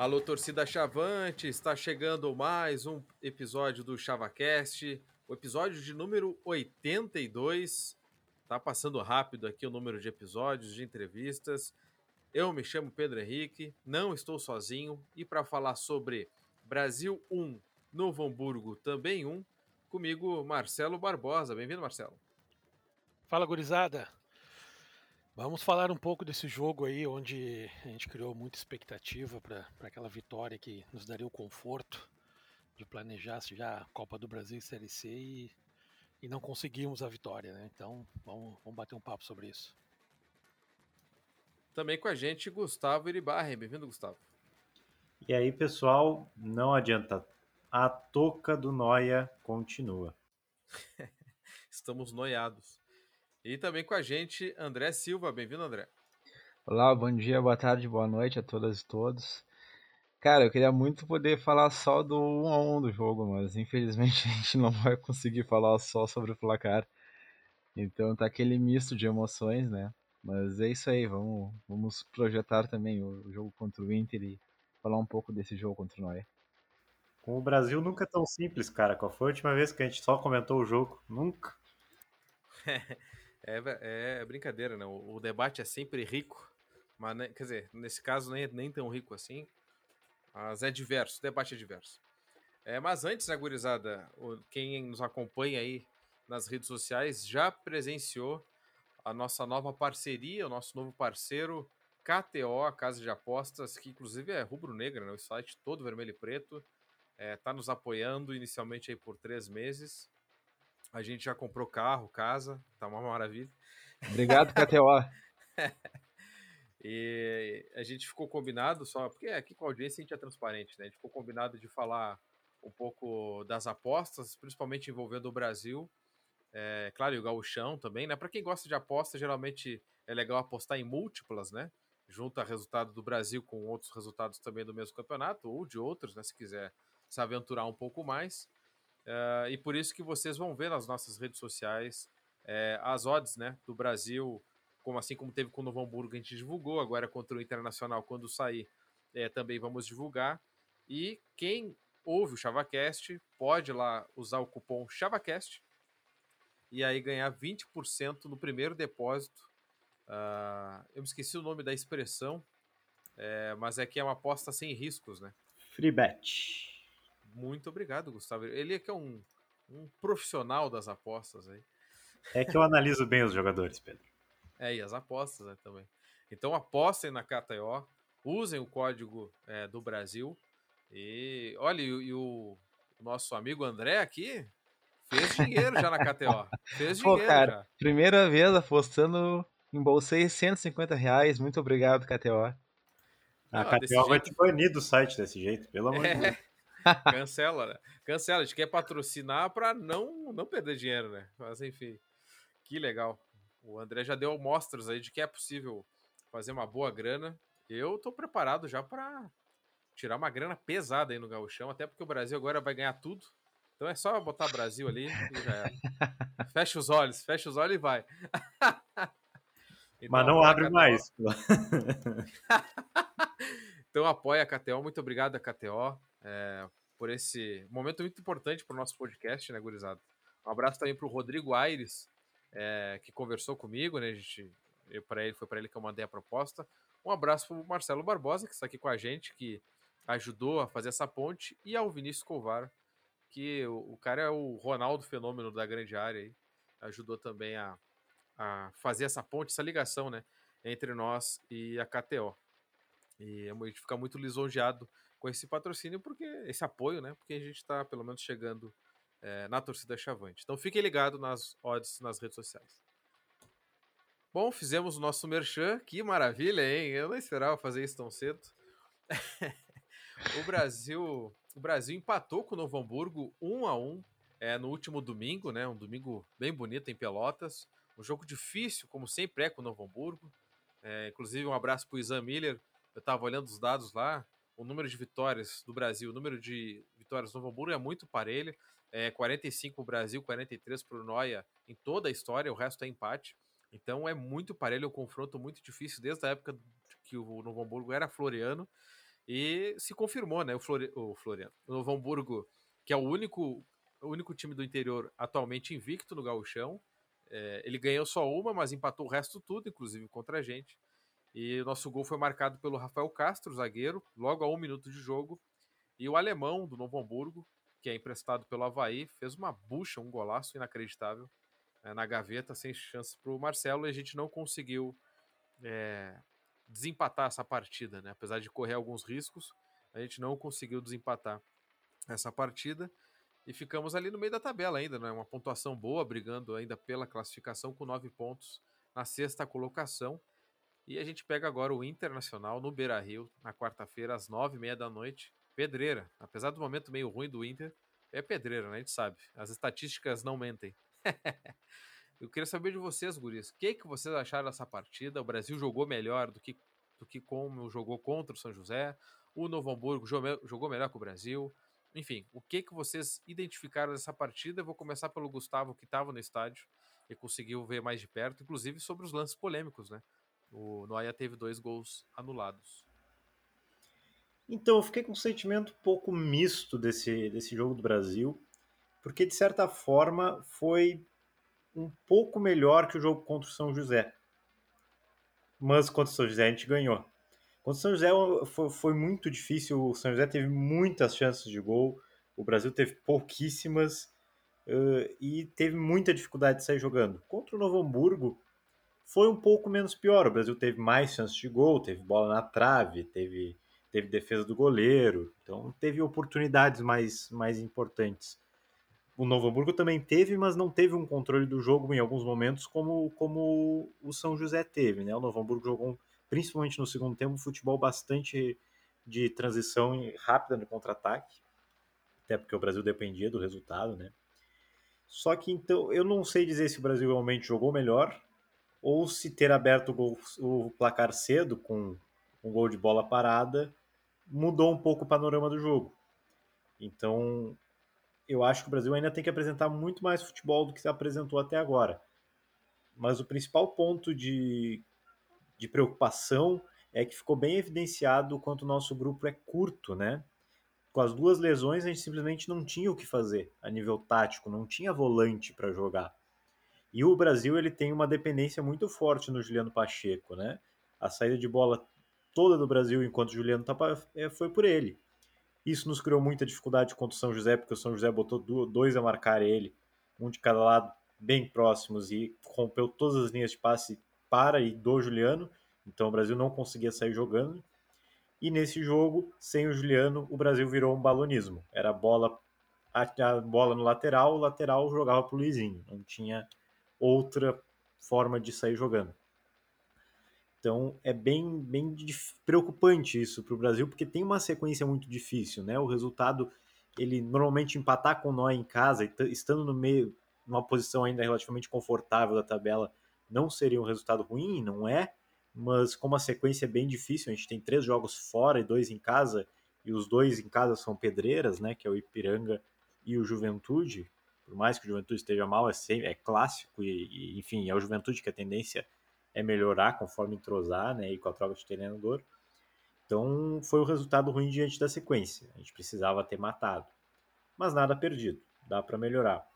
Alô, torcida Chavante, está chegando mais um episódio do ChavaCast, o episódio de número 82. Tá passando rápido aqui o número de episódios, de entrevistas. Eu me chamo Pedro Henrique, não estou sozinho e para falar sobre Brasil 1, Novo Hamburgo também 1, comigo Marcelo Barbosa. Bem-vindo, Marcelo. Fala, gurizada. Vamos falar um pouco desse jogo aí, onde a gente criou muita expectativa para aquela vitória que nos daria o conforto de planejar já a Copa do Brasil e Série C e, e não conseguimos a vitória, né? Então vamos, vamos bater um papo sobre isso. Também com a gente, Gustavo Iribarren. Bem-vindo, Gustavo. E aí, pessoal, não adianta. A toca do Noia continua. Estamos noiados. E também com a gente, André Silva. Bem-vindo, André. Olá, bom dia, boa tarde, boa noite a todas e todos. Cara, eu queria muito poder falar só do 1 a 1 do jogo, mas infelizmente a gente não vai conseguir falar só sobre o placar. Então tá aquele misto de emoções, né? Mas é isso aí, vamos, vamos projetar também o jogo contra o Inter e falar um pouco desse jogo contra o Noé. Com o Brasil nunca é tão simples, cara. Qual foi a última vez que a gente só comentou o jogo? Nunca. É, é brincadeira, né? O, o, debate é sempre rico, mas quer dizer, nesse caso nem, nem tão rico assim. Mas é diverso, o debate é diverso. É, mas antes, né, gurizada, quem nos acompanha aí nas redes sociais já presenciou a nossa nova parceria, o nosso novo parceiro, KTO, a Casa de Apostas, que inclusive é rubro-negra, né? O site todo vermelho e preto. Está é, nos apoiando inicialmente aí por três meses. A gente já comprou carro, casa, tá uma maravilha. Obrigado, KTO. e a gente ficou combinado só, porque aqui com a audiência a gente é transparente, né? A gente ficou combinado de falar um pouco das apostas, principalmente envolvendo o Brasil. É, claro, e o gauchão também, né? Para quem gosta de aposta, geralmente é legal apostar em múltiplas, né? Junta resultado do Brasil com outros resultados também do mesmo campeonato, ou de outros, né? Se quiser se aventurar um pouco mais. Uh, e por isso que vocês vão ver nas nossas redes sociais é, as odds né, do Brasil, como assim como teve com o Novo Hamburgo, a gente divulgou, agora contra o Internacional, quando sair, é, também vamos divulgar. E quem ouve o ChavaCast pode lá usar o cupom ChavaCast e aí ganhar 20% no primeiro depósito. Uh, eu me esqueci o nome da expressão, é, mas é que é uma aposta sem riscos, né? Free bet. Muito obrigado, Gustavo. Ele é que é um, um profissional das apostas aí. É que eu analiso bem os jogadores, Pedro. É, e as apostas né, também. Então apostem na KTO, usem o código é, do Brasil. E olha, e, e o, o, nosso amigo André aqui fez dinheiro já na KTO. Fez dinheiro. Pô, cara, já. primeira vez apostando, embolsei 150 reais. Muito obrigado, KTO. A ah, KTO vai jeito... te banir do site desse jeito, pelo amor é. de Deus. Cancela, né? Cancela. A gente quer patrocinar para não, não perder dinheiro, né? Mas enfim, que legal. O André já deu mostras aí de que é possível fazer uma boa grana. Eu tô preparado já para tirar uma grana pesada aí no gauchão, até porque o Brasil agora vai ganhar tudo. Então é só botar Brasil ali e já é. Fecha os olhos, fecha os olhos e vai. então, Mas não abre KTO. mais. então apoia a KTO. Muito obrigado a KTO é, por esse momento muito importante para o nosso podcast, né, gurizada? Um abraço também para o Rodrigo Aires, é, que conversou comigo, né? A gente, para ele, foi para ele que eu mandei a proposta. Um abraço para o Marcelo Barbosa, que está aqui com a gente, que ajudou a fazer essa ponte, e ao Vinícius Covar, que o, o cara é o Ronaldo Fenômeno da grande área aí, ajudou também a, a fazer essa ponte, essa ligação, né, entre nós e a KTO. E a gente fica muito lisonjeado com esse patrocínio, porque esse apoio, né? Porque a gente está pelo menos chegando é, na torcida Chavante. Então fiquem ligados nas odds nas redes sociais. Bom, fizemos o nosso merchan. Que maravilha, hein? Eu não esperava fazer isso tão cedo. o Brasil, o Brasil empatou com o Novo Hamburgo 1 a 1 é, no último domingo, né? Um domingo bem bonito em Pelotas. Um jogo difícil, como sempre é com o Novo Hamburgo. É, inclusive, um abraço para o Isan Miller. Eu estava olhando os dados lá o número de vitórias do Brasil, o número de vitórias do Novo Hamburgo é muito parelho. É 45 para o Brasil, 43 para o Noia em toda a história, o resto é empate. Então é muito parelho, um confronto muito difícil desde a época que o Novo Hamburgo era floriano. E se confirmou, né? O, Flori o Floriano. O Novo Hamburgo, que é o único, o único time do interior atualmente invicto no gauchão. É, ele ganhou só uma, mas empatou o resto tudo, inclusive contra a gente. E o nosso gol foi marcado pelo Rafael Castro, zagueiro, logo a um minuto de jogo. E o alemão do Novo Hamburgo, que é emprestado pelo Havaí, fez uma bucha, um golaço inacreditável é, na gaveta, sem chance para o Marcelo, e a gente não conseguiu é, desempatar essa partida, né? Apesar de correr alguns riscos, a gente não conseguiu desempatar essa partida e ficamos ali no meio da tabela ainda, né? Uma pontuação boa, brigando ainda pela classificação com nove pontos na sexta colocação. E a gente pega agora o Internacional no Beira Rio, na quarta-feira, às nove e meia da noite. Pedreira. Apesar do momento meio ruim do Inter, é pedreira, né? A gente sabe. As estatísticas não mentem. Eu queria saber de vocês, guris. O que, que vocês acharam dessa partida? O Brasil jogou melhor do que, do que como jogou contra o São José. O Novo Hamburgo jogou melhor que o Brasil. Enfim, o que, que vocês identificaram dessa partida? Eu vou começar pelo Gustavo, que estava no estádio e conseguiu ver mais de perto, inclusive sobre os lances polêmicos, né? O Noia teve dois gols anulados. Então, eu fiquei com um sentimento um pouco misto desse, desse jogo do Brasil, porque de certa forma foi um pouco melhor que o jogo contra o São José. Mas contra o São José a gente ganhou. Contra o São José foi, foi muito difícil. O São José teve muitas chances de gol. O Brasil teve pouquíssimas. Uh, e teve muita dificuldade de sair jogando. Contra o Novo Hamburgo foi um pouco menos pior. O Brasil teve mais chances de gol, teve bola na trave, teve, teve defesa do goleiro, então teve oportunidades mais, mais importantes o Novo Hamburgo também teve, mas não teve um controle do jogo em alguns momentos como, como o São José teve. Né? O Novo Hamburgo jogou, principalmente no segundo tempo, um futebol bastante de transição rápida no contra-ataque, até porque o Brasil dependia do resultado. Né? Só que então eu não sei dizer se o Brasil realmente jogou melhor ou se ter aberto o, gol, o placar cedo com um gol de bola parada mudou um pouco o panorama do jogo. Então, eu acho que o Brasil ainda tem que apresentar muito mais futebol do que se apresentou até agora. Mas o principal ponto de, de preocupação é que ficou bem evidenciado o quanto o nosso grupo é curto, né? Com as duas lesões, a gente simplesmente não tinha o que fazer a nível tático, não tinha volante para jogar. E o Brasil ele tem uma dependência muito forte no Juliano Pacheco, né? A saída de bola toda do Brasil enquanto Juliano tá, foi por ele. Isso nos criou muita dificuldade contra o São José, porque o São José botou dois a marcar ele, um de cada lado, bem próximos, e rompeu todas as linhas de passe para e do Juliano. Então o Brasil não conseguia sair jogando. E nesse jogo, sem o Juliano, o Brasil virou um balonismo. Era a bola, a, bola no lateral, o lateral jogava para o Luizinho. Não tinha outra forma de sair jogando. Então é bem, bem preocupante isso para o Brasil, porque tem uma sequência muito difícil, né? O resultado, ele normalmente empatar com nós em casa, estando no meio, numa posição ainda relativamente confortável da tabela, não seria um resultado ruim, não é? Mas como a sequência é bem difícil, a gente tem três jogos fora e dois em casa, e os dois em casa são pedreiras, né? Que é o Ipiranga e o Juventude. Por mais que o Juventude esteja mal, é, sempre, é clássico, e, e enfim, é o Juventude que a tendência é melhorar conforme entrosar, né, e com a troca de treinador. Então foi o resultado ruim diante da sequência. A gente precisava ter matado. Mas nada perdido, dá para melhorar.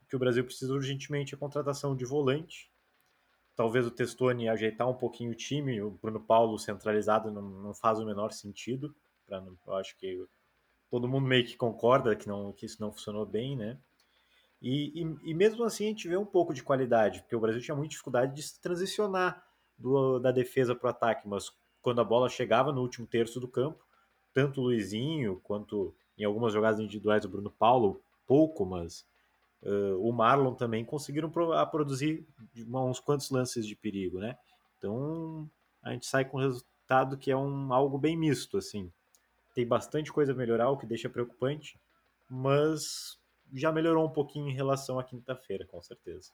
O que o Brasil precisa urgentemente é contratação de volante. Talvez o Testoni ajeitar um pouquinho o time, o Bruno Paulo centralizado não, não faz o menor sentido. Pra, eu acho que todo mundo meio que concorda que, não, que isso não funcionou bem, né? E, e, e, mesmo assim a gente vê um pouco de qualidade, porque o Brasil tinha muita dificuldade de se transicionar do, da defesa para o ataque, mas quando a bola chegava no último terço do campo, tanto o Luizinho quanto em algumas jogadas individuais o Bruno Paulo, pouco, mas uh, o Marlon também conseguiram produzir uns quantos lances de perigo, né? Então a gente sai com um resultado que é um, algo bem misto, assim. Tem bastante coisa a melhorar, o que deixa preocupante, mas já melhorou um pouquinho em relação à quinta-feira, com certeza.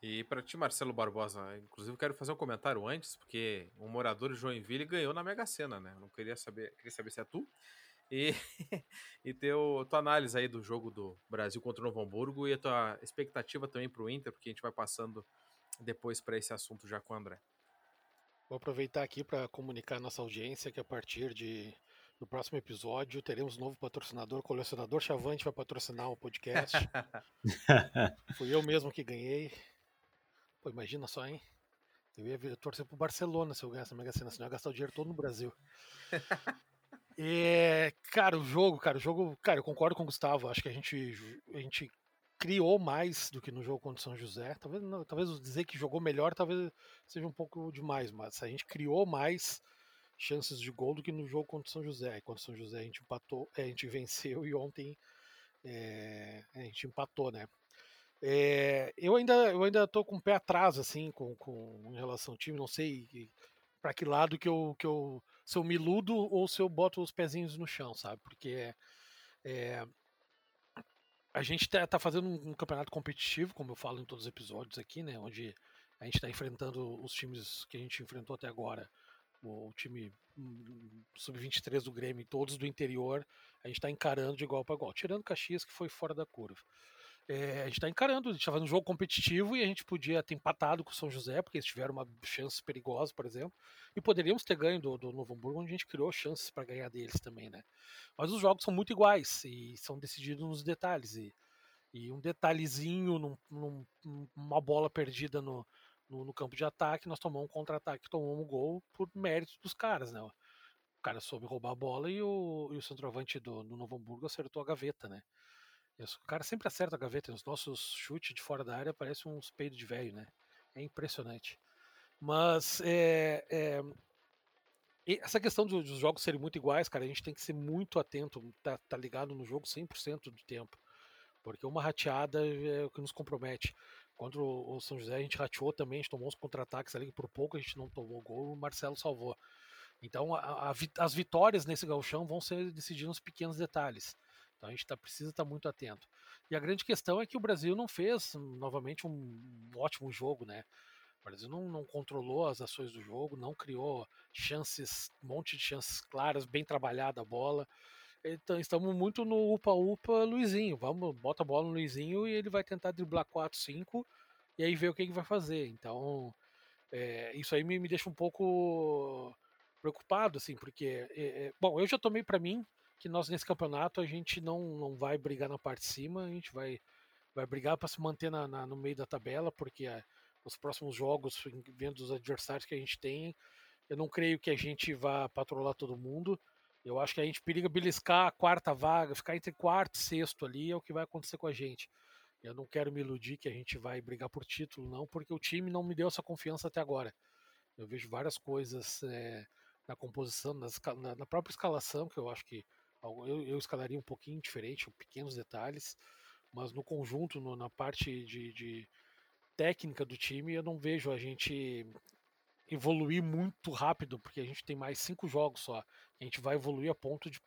E para ti, Marcelo Barbosa, inclusive quero fazer um comentário antes, porque um morador de Joinville ganhou na Mega Sena, né? não queria saber, queria saber se é tu. E, e teu, tua análise aí do jogo do Brasil contra o Novo Hamburgo e a tua expectativa também para o Inter, porque a gente vai passando depois para esse assunto já com o André. Vou aproveitar aqui para comunicar à nossa audiência que a partir de no próximo episódio teremos um novo patrocinador, o colecionador Chavante vai patrocinar o podcast. Fui eu mesmo que ganhei. Pô, imagina só, hein? Eu ia torcer pro Barcelona se eu ganhasse a Mega Sena, senão eu ia gastar o dinheiro todo no Brasil. É, cara, o jogo, cara, o jogo, cara, eu concordo com o Gustavo. Acho que a gente, a gente criou mais do que no jogo contra o São José. Talvez, não, talvez dizer que jogou melhor, talvez seja um pouco demais, mas a gente criou mais chances de gol do que no jogo contra o São José. E contra o São José a gente empatou, a gente venceu e ontem é, a gente empatou, né? É, eu ainda eu ainda tô com o pé atrás assim com, com em relação ao time, não sei para que lado que eu que eu se eu me iludo ou se eu boto os pezinhos no chão, sabe? Porque é, a gente está tá fazendo um, um, campeonato competitivo, como eu falo em todos os episódios aqui, né? Onde a gente está enfrentando os times que a gente enfrentou até agora, o, time hum, sub-23 do Grêmio, todos do interior, a gente está encarando de igual para igual, tirando Caxias que foi fora da curva. É, a gente está encarando, a gente está fazendo um jogo competitivo e a gente podia ter empatado com o São José, porque eles tiveram uma chance perigosa, por exemplo, e poderíamos ter ganho do, do Novo Hamburgo, onde a gente criou chances para ganhar deles também, né? Mas os jogos são muito iguais e são decididos nos detalhes. E, e um detalhezinho, num, num, numa bola perdida no, no, no, campo de ataque, nós tomamos um contra-ataque, tomamos um gol por mérito dos caras, né? O cara soube roubar a bola e o, e o centroavante do, do Novo Hamburgo acertou a gaveta, né? O cara sempre acerta a gaveta. Os nossos chutes de fora da área parecem uns peidos de velho, né? É impressionante. Mas é, é, essa questão dos, dos, jogos serem muito iguais, cara, a gente tem que ser muito atento, tá, tá ligado no jogo 100% do tempo. Porque uma rateada é o que nos compromete. Contra o, São José a gente rateou também, a gente tomou uns contra-ataques ali, por pouco a gente não tomou gol, o Marcelo salvou. Então a, a, as vitórias nesse galchão vão ser decididas nos pequenos detalhes. Então a gente tá, precisa estar tá muito atento. E a grande questão é que o Brasil não fez novamente um, um ótimo jogo, né? O Brasil não, não, controlou as ações do jogo, não criou chances, um monte de chances claras, bem trabalhada a bola. Então estamos muito no upa-upa Luizinho. Vamos, bota a bola no Luizinho e ele vai tentar driblar 4, 5 e aí ver o que ele vai fazer. Então é, isso aí me, me deixa um pouco preocupado, assim, porque, é, é, bom, eu já tomei para mim que nós nesse campeonato a gente não, não vai brigar na parte de cima, a gente vai, vai brigar para se manter na, na, no meio da tabela, porque a, os próximos jogos, vendo os adversários que a gente tem, eu não creio que a gente vá patrolar todo mundo. Eu acho que a gente periga beliscar a quarta vaga, ficar entre quarto e sexto ali é o que vai acontecer com a gente. Eu não quero me iludir que a gente vai brigar por título, não, porque o time não me deu essa confiança até agora. Eu vejo várias coisas é, na composição, nas, na, na, própria escalação, que eu acho que eu, eu escalaria um pouquinho diferente, pequenos detalhes, mas no conjunto, no, na parte de, de técnica do time, eu não vejo a gente evoluir muito rápido, porque a gente tem mais cinco jogos só. A gente vai evoluir a ponto de,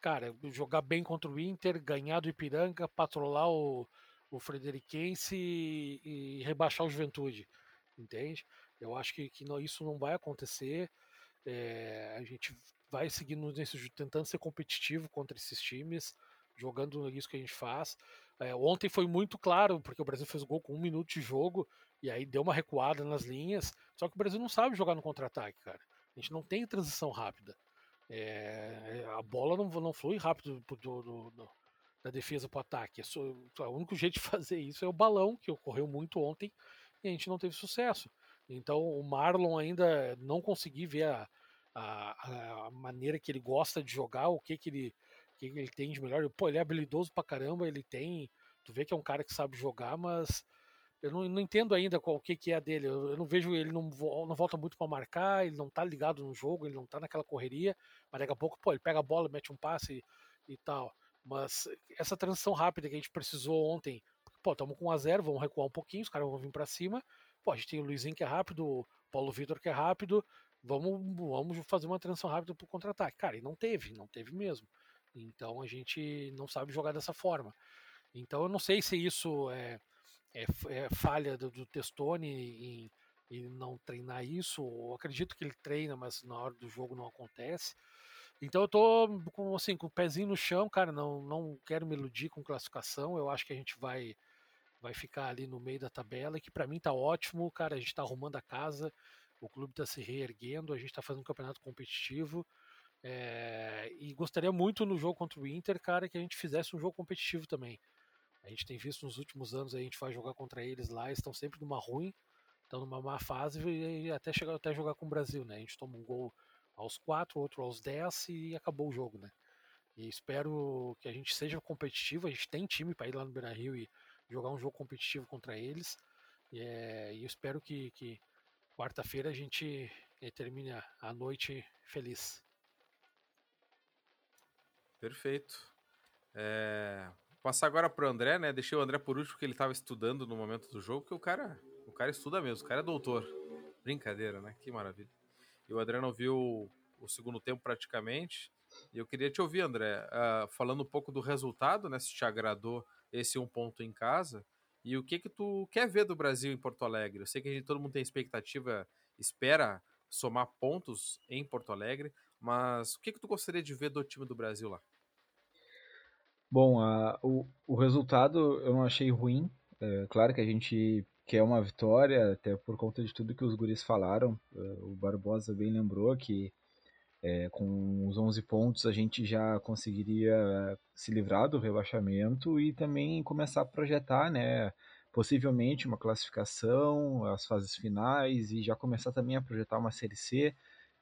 cara, jogar bem contra o Inter, ganhar do Ipiranga, patrolar o, o Frederiquense e, e rebaixar o Juventude, entende? Eu acho que, que não, isso não vai acontecer. É, a gente vai seguindo nesse, tentando ser competitivo contra esses times, jogando isso que a gente faz. É, ontem foi muito claro, porque o Brasil fez gol com um minuto de jogo, e aí deu uma recuada nas linhas. Só que o Brasil não sabe jogar no contra-ataque, cara. A gente não tem transição rápida. É, a bola não, não flui rápido do, do, do, da defesa para o ataque. É só, o único jeito de fazer isso é o balão, que ocorreu muito ontem, e a gente não teve sucesso. Então o Marlon ainda não consegui ver a, a, a, maneira que ele gosta de jogar, o que, que, ele, que ele tem de melhor. Pô, ele é habilidoso pra caramba, ele tem. Tu vê que é um cara que sabe jogar, mas eu não, não entendo ainda qual o que, que é dele. Eu, eu, não vejo ele não, não volta muito para marcar, ele não tá ligado no jogo, ele não tá naquela correria, mas daqui a pouco, pô, ele pega a bola, mete um passe e, e tal. Mas essa transição rápida que a gente precisou ontem, pô, estamos com 1 a 0 vamos recuar um pouquinho, os caras vão vir para cima. Pô, a gente tem o Luizinho que é rápido, o Paulo Vitor que é rápido, vamos, vamos fazer uma transição rápida para o contra-ataque. Cara, e não teve, não teve mesmo. Então a gente não sabe jogar dessa forma. Então eu não sei se isso é, é, é falha do, do Testone em, em, não treinar isso, acredito que ele treina, mas na hora do jogo não acontece. Então eu tô com, assim, com o pezinho no chão, cara, não, não quero me iludir com classificação, eu acho que a gente vai vai ficar ali no meio da tabela, que para mim tá ótimo, cara, a gente tá arrumando a casa, o clube está se reerguendo, a gente está fazendo um campeonato competitivo. É, e gostaria muito no jogo contra o Inter, cara, que a gente fizesse um jogo competitivo também. A gente tem visto nos últimos anos, a gente vai jogar contra eles lá, eles estão sempre numa ruim, estão numa má fase e até chegar até jogar com o Brasil, né? A gente toma um gol aos 4, outro aos 10 e acabou o jogo, né? E espero que a gente seja competitivo, a gente tem time para ir lá no Beira-Rio e jogar um jogo competitivo contra eles. E, é, e eu espero que, que quarta-feira a gente eh, termine a noite feliz. Perfeito. É, passar agora para o André, né? Deixei o André por último porque ele estava estudando no momento do jogo, que o cara, o cara estuda mesmo, o cara é doutor. Brincadeira, né? Que maravilha. E o André não viu o segundo tempo praticamente. E eu queria te ouvir, André, uh, falando um pouco do resultado, né? Se te agradou esse um ponto em casa. E o que que tu quer ver do Brasil em Porto Alegre? Eu sei que gente, todo mundo tem expectativa, espera somar pontos em Porto Alegre, mas o que que tu gostaria de ver do time do Brasil lá? Bom, a, o, o resultado eu não achei ruim. É, claro que a gente quer uma vitória, até por conta de tudo que os guris falaram. É, o Barbosa bem lembrou que é, com os 11 pontos a gente já conseguiria se livrar do rebaixamento e também começar a projetar, né, possivelmente uma classificação, as fases finais e já começar também a projetar uma Série C.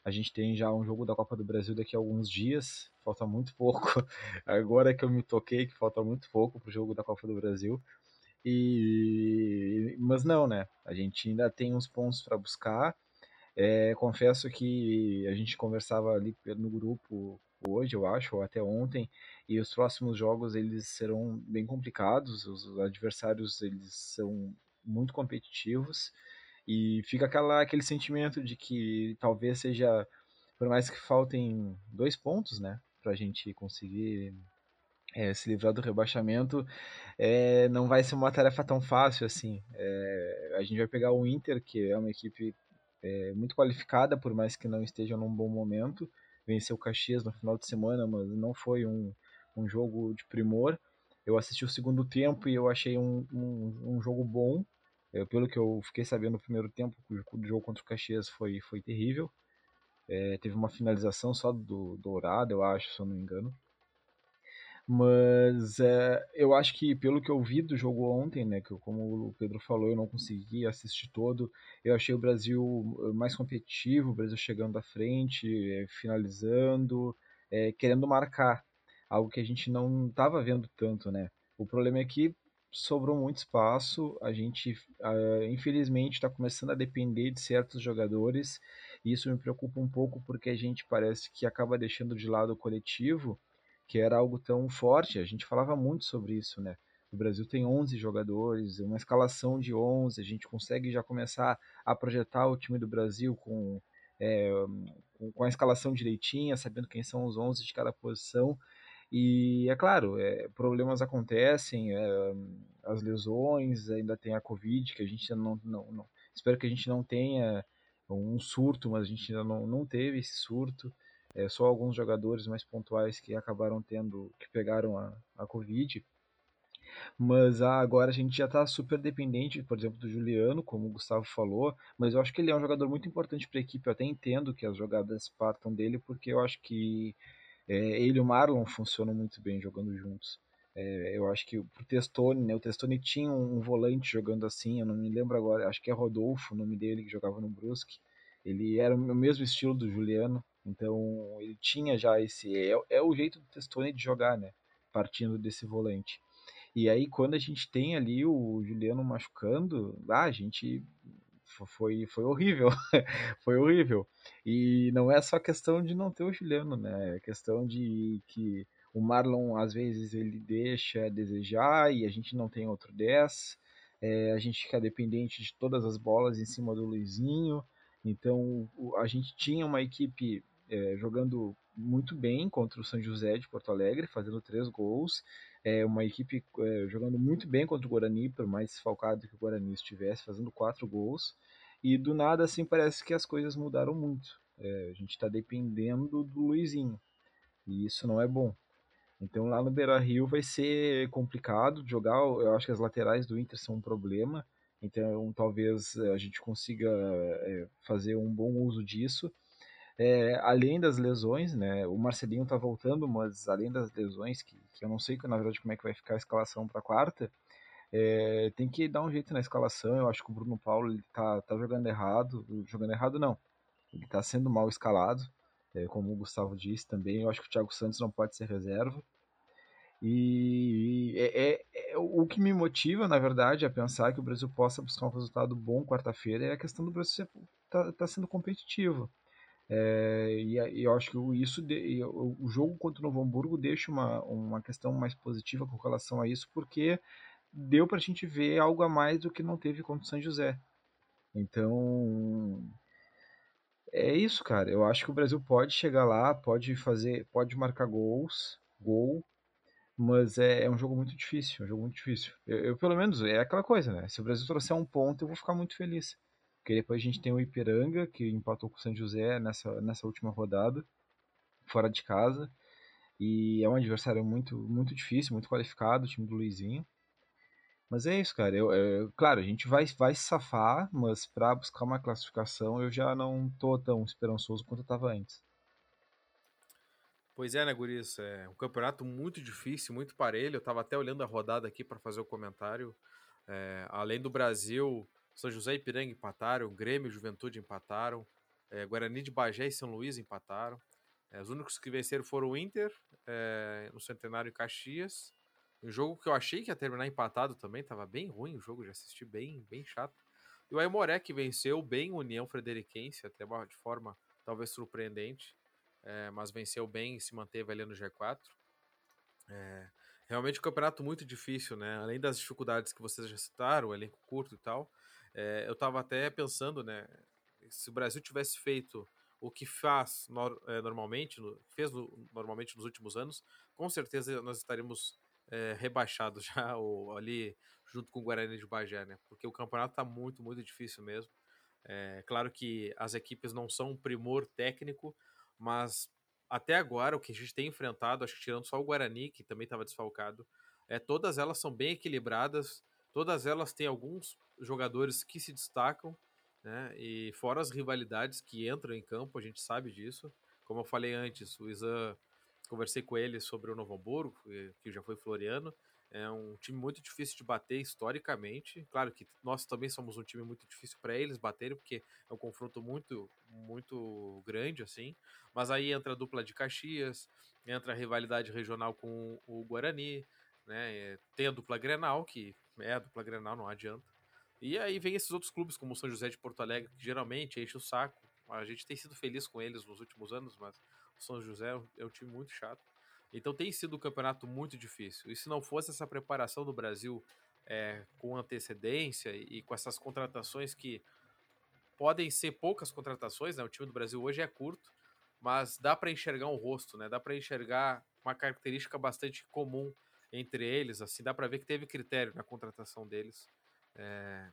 A gente tem já um jogo da Copa do Brasil daqui a alguns dias, falta muito pouco. Agora que eu me toquei que falta muito pouco para o jogo da Copa do Brasil. E mas não, né? A gente ainda tem uns pontos para buscar. É, confesso que a gente conversava ali no grupo hoje, eu acho, ou até ontem, e os próximos jogos eles serão bem complicados. Os adversários eles são muito competitivos. E fica aquela, aquele sentimento de que talvez seja, por mais que faltem dois pontos, né, para a gente conseguir é, se livrar do rebaixamento, é, não vai ser uma tarefa tão fácil assim. É, a gente vai pegar o Inter, que é uma equipe muito qualificada, por mais que não esteja num bom momento. Venceu o Caxias no final de semana, mas não foi um, um jogo de primor. Eu assisti o segundo tempo e eu achei um, um, um jogo bom. É, pelo que eu fiquei sabendo no primeiro tempo, o jogo contra o Caxias foi, foi terrível. É, teve uma finalização só do Dourado, eu acho, se eu não me engano. Mas é, eu acho que, pelo que eu vi do jogo ontem, né, que como o Pedro falou, eu não consegui assistir todo, eu achei o Brasil mais competitivo, o Brasil chegando à frente, é, finalizando, é, querendo marcar, algo que a gente não estava vendo tanto, né. O problema é que sobrou muito espaço. A gente, uh, infelizmente, está começando a depender de certos jogadores. E isso me preocupa um pouco porque a gente parece que acaba deixando de lado o coletivo, que era algo tão forte. A gente falava muito sobre isso, né? O Brasil tem 11 jogadores, uma escalação de 11. A gente consegue já começar a projetar o time do Brasil com, é, com a escalação direitinha, sabendo quem são os 11 de cada posição. E é claro, é, problemas acontecem, é, as lesões, ainda tem a Covid, que a gente não, não, não, Espero que a gente não tenha um surto, mas a gente ainda não, não teve esse surto. É, só alguns jogadores mais pontuais que acabaram tendo, que pegaram a, a Covid. Mas ah, agora a gente já está super dependente, por exemplo, do Juliano, como o Gustavo falou. Mas eu acho que ele é um jogador muito importante para a equipe. Eu até entendo que as jogadas partam dele, porque eu acho que é, ele e o Marlon funcionam muito bem jogando juntos. É, eu acho que o Testoni, né? O Testoni tinha um, um, volante jogando assim, eu não me lembro agora, acho que é Rodolfo o nome dele, que jogava no Brusque. Ele era o mesmo estilo do Juliano, então ele tinha já esse. É, é o jeito do Testoni de jogar, né? Partindo desse volante. E aí, quando a gente tem ali o Juliano machucando, ah, a gente foi, foi horrível. foi horrível. E não é só questão de não ter o Juliano, né? É questão de que o Marlon, às vezes, ele deixa a desejar e a gente não tem outro 10. É, a gente fica dependente de todas as bolas em cima do Luizinho. Então, a gente tinha uma equipe é, jogando muito bem contra o São José de Porto Alegre, fazendo três gols. É uma equipe é, jogando muito bem contra o Guarani, por mais desfalcado que o Guarani estivesse, fazendo quatro gols. E do nada, assim, parece que as coisas mudaram muito. É, a gente está dependendo do Luizinho. E isso não é bom. Então lá no Beira Rio vai ser complicado jogar. Eu acho que as laterais do Inter são um problema. Então, talvez a gente consiga é, fazer um bom uso disso. É, além das lesões, né? O Marcelinho tá voltando, mas além das lesões, que, que eu não sei na verdade como é que vai ficar a escalação para quarta, é, tem que dar um jeito na escalação. Eu acho que o Bruno Paulo ele tá, tá jogando errado. Jogando errado não. Ele tá sendo mal escalado, é, como o Gustavo disse também. Eu acho que o Thiago Santos não pode ser reserva. E é, é, é, o que me motiva, na verdade, a pensar que o Brasil possa buscar um resultado bom quarta-feira é a questão do Brasil estar tá, tá sendo competitivo. É, e, e, eu acho que isso de, o jogo contra o Novo Hamburgo deixa uma, uma questão mais positiva com relação a isso, porque deu para a gente ver algo a mais do que não teve contra o São José. Então é isso, cara. Eu acho que o Brasil pode chegar lá, pode fazer, pode marcar gols, gol, mas é, é um jogo muito difícil, é um jogo muito difícil. Eu, eu, pelo menos é aquela coisa, né? Se o Brasil trouxer um ponto, eu vou ficar muito feliz. Porque depois a gente tem o Ipiranga, que empatou com o São José nessa, nessa última rodada, fora de casa. E é um adversário muito, muito difícil, muito qualificado, o time do Luizinho. Mas é isso, cara. Eu, eu, claro, a gente vai, vai se safar, mas para buscar uma classificação eu já não tô tão esperançoso quanto eu tava antes. Pois é, né, Guris? É um campeonato muito difícil, muito parelho. Eu tava até olhando a rodada aqui para fazer o comentário. É, além do Brasil, São José e Ipiranga empataram, Grêmio e Juventude empataram, é, Guarani de Bagé e São Luís empataram. É, os únicos que venceram foram o Inter, é, no Centenário e Caxias, um jogo que eu achei que ia terminar empatado também, tava bem ruim o jogo, já assisti bem, bem chato. E o Aimoré que venceu bem União Frederiquense, até de forma talvez surpreendente, mas venceu bem e se manteve ali no G4. É, realmente um campeonato muito difícil, né? Além das dificuldades que vocês já citaram, o elenco curto e tal, é, eu tava até pensando, né? Se o Brasil tivesse feito o que faz é, normalmente, no, fez no, normalmente nos últimos anos, com certeza nós estaríamos é, rebaixado já, ou ali junto com o Guarani de Bagé, né? Porque o campeonato tá muito, muito difícil mesmo. É claro que as equipes não são um primor técnico, mas até agora o que a gente tem enfrentado, acho que tirando só o Guarani, que também estava desfalcado, é, todas elas são bem equilibradas, todas elas têm alguns jogadores que se destacam, né? E fora as rivalidades que entram em campo, a gente sabe disso. Como eu falei antes, o Isan conversei com ele sobre o Novo Hamburgo, que já foi Floriano. É um time muito difícil de bater historicamente. Claro que nós também somos um time muito difícil para eles baterem, porque é um confronto muito, muito grande, assim. Mas aí entra a dupla de Caxias, entra a rivalidade regional com o Guarani, né? Tem a dupla Grenal, que é a dupla Grenal, não adianta. E aí vem esses outros clubes, como o São José de Porto Alegre, que geralmente enche o saco. A gente tem sido feliz com eles nos últimos anos, mas são José é, é um time muito chato. Então tem sido um campeonato muito difícil. E se não fosse essa preparação do Brasil é, com antecedência e com essas contratações que podem ser poucas contratações, né? O time do Brasil hoje é curto, mas dá para enxergar um rosto, né? Dá para enxergar uma característica bastante comum entre eles, assim, dá para ver que teve critério na contratação deles. É,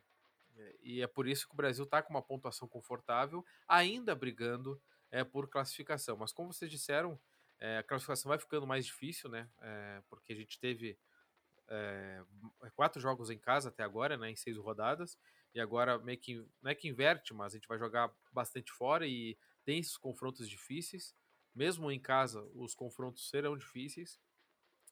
e é por isso que o Brasil está com uma pontuação confortável, ainda brigando é, por classificação. Mas como vocês disseram, é, a classificação vai ficando mais difícil, né? É, porque a gente teve é, quatro jogos em casa até agora, né? Em seis rodadas. E agora meio que não é que inverte, mas a gente vai jogar bastante fora e tem esses confrontos difíceis. Mesmo em casa, os confrontos serão difíceis.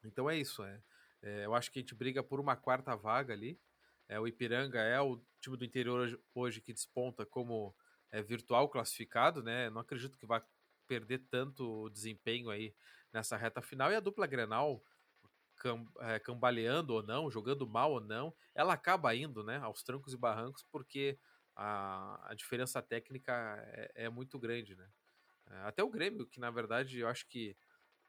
Então é isso. É, é eu acho que a gente briga por uma quarta vaga ali. É, o Ipiranga é o time do interior hoje, hoje que desponta como é, virtual classificado, né? Não acredito que vá perder tanto desempenho aí nessa reta final. E a dupla Grenal, cam, é, cambaleando ou não, jogando mal ou não, ela acaba indo né, aos trancos e barrancos porque a, a diferença técnica é, é, muito grande. Né? É, até o Grêmio, que na verdade eu acho que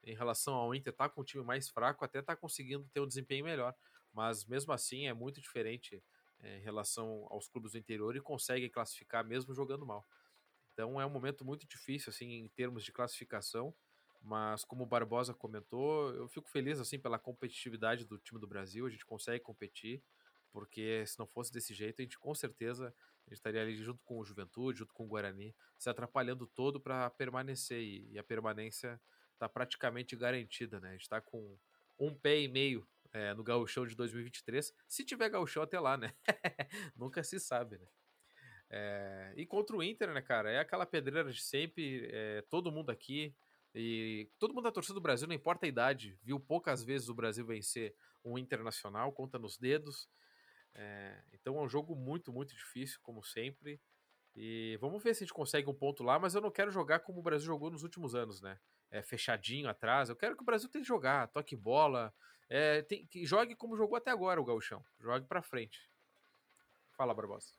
em relação ao Inter tá com um time mais fraco, até tá conseguindo ter um desempenho melhor. Mas mesmo assim é muito diferente é, em relação aos clubes do interior e consegue classificar mesmo jogando mal. Então é um momento muito difícil assim em termos de classificação, mas como o Barbosa comentou, eu fico feliz assim pela competitividade do time do Brasil, a gente consegue competir, porque se não fosse desse jeito, a gente com certeza a gente estaria ali junto com o Juventude, junto com o Guarani, se atrapalhando todo para permanecer e, e, a permanência está praticamente garantida, né? A gente está com um pé e meio é, no gauchão de 2023, se tiver gauchão até lá, né? Nunca se sabe, né? É, e contra o Inter, né, cara, é aquela pedreira de sempre, é, todo mundo aqui, e todo mundo da torcida do Brasil, não importa a idade, viu poucas vezes o Brasil vencer um internacional, conta nos dedos. É, então é um jogo muito, muito difícil, como sempre. E vamos ver se a gente consegue um ponto lá, mas eu não quero jogar como o Brasil jogou nos últimos anos, né? É, fechadinho atrás. Eu quero que o Brasil tenha que jogar, toque bola. É, tem, que jogue como jogou até agora o Gauchão. Jogue pra frente. Fala, Barbosa.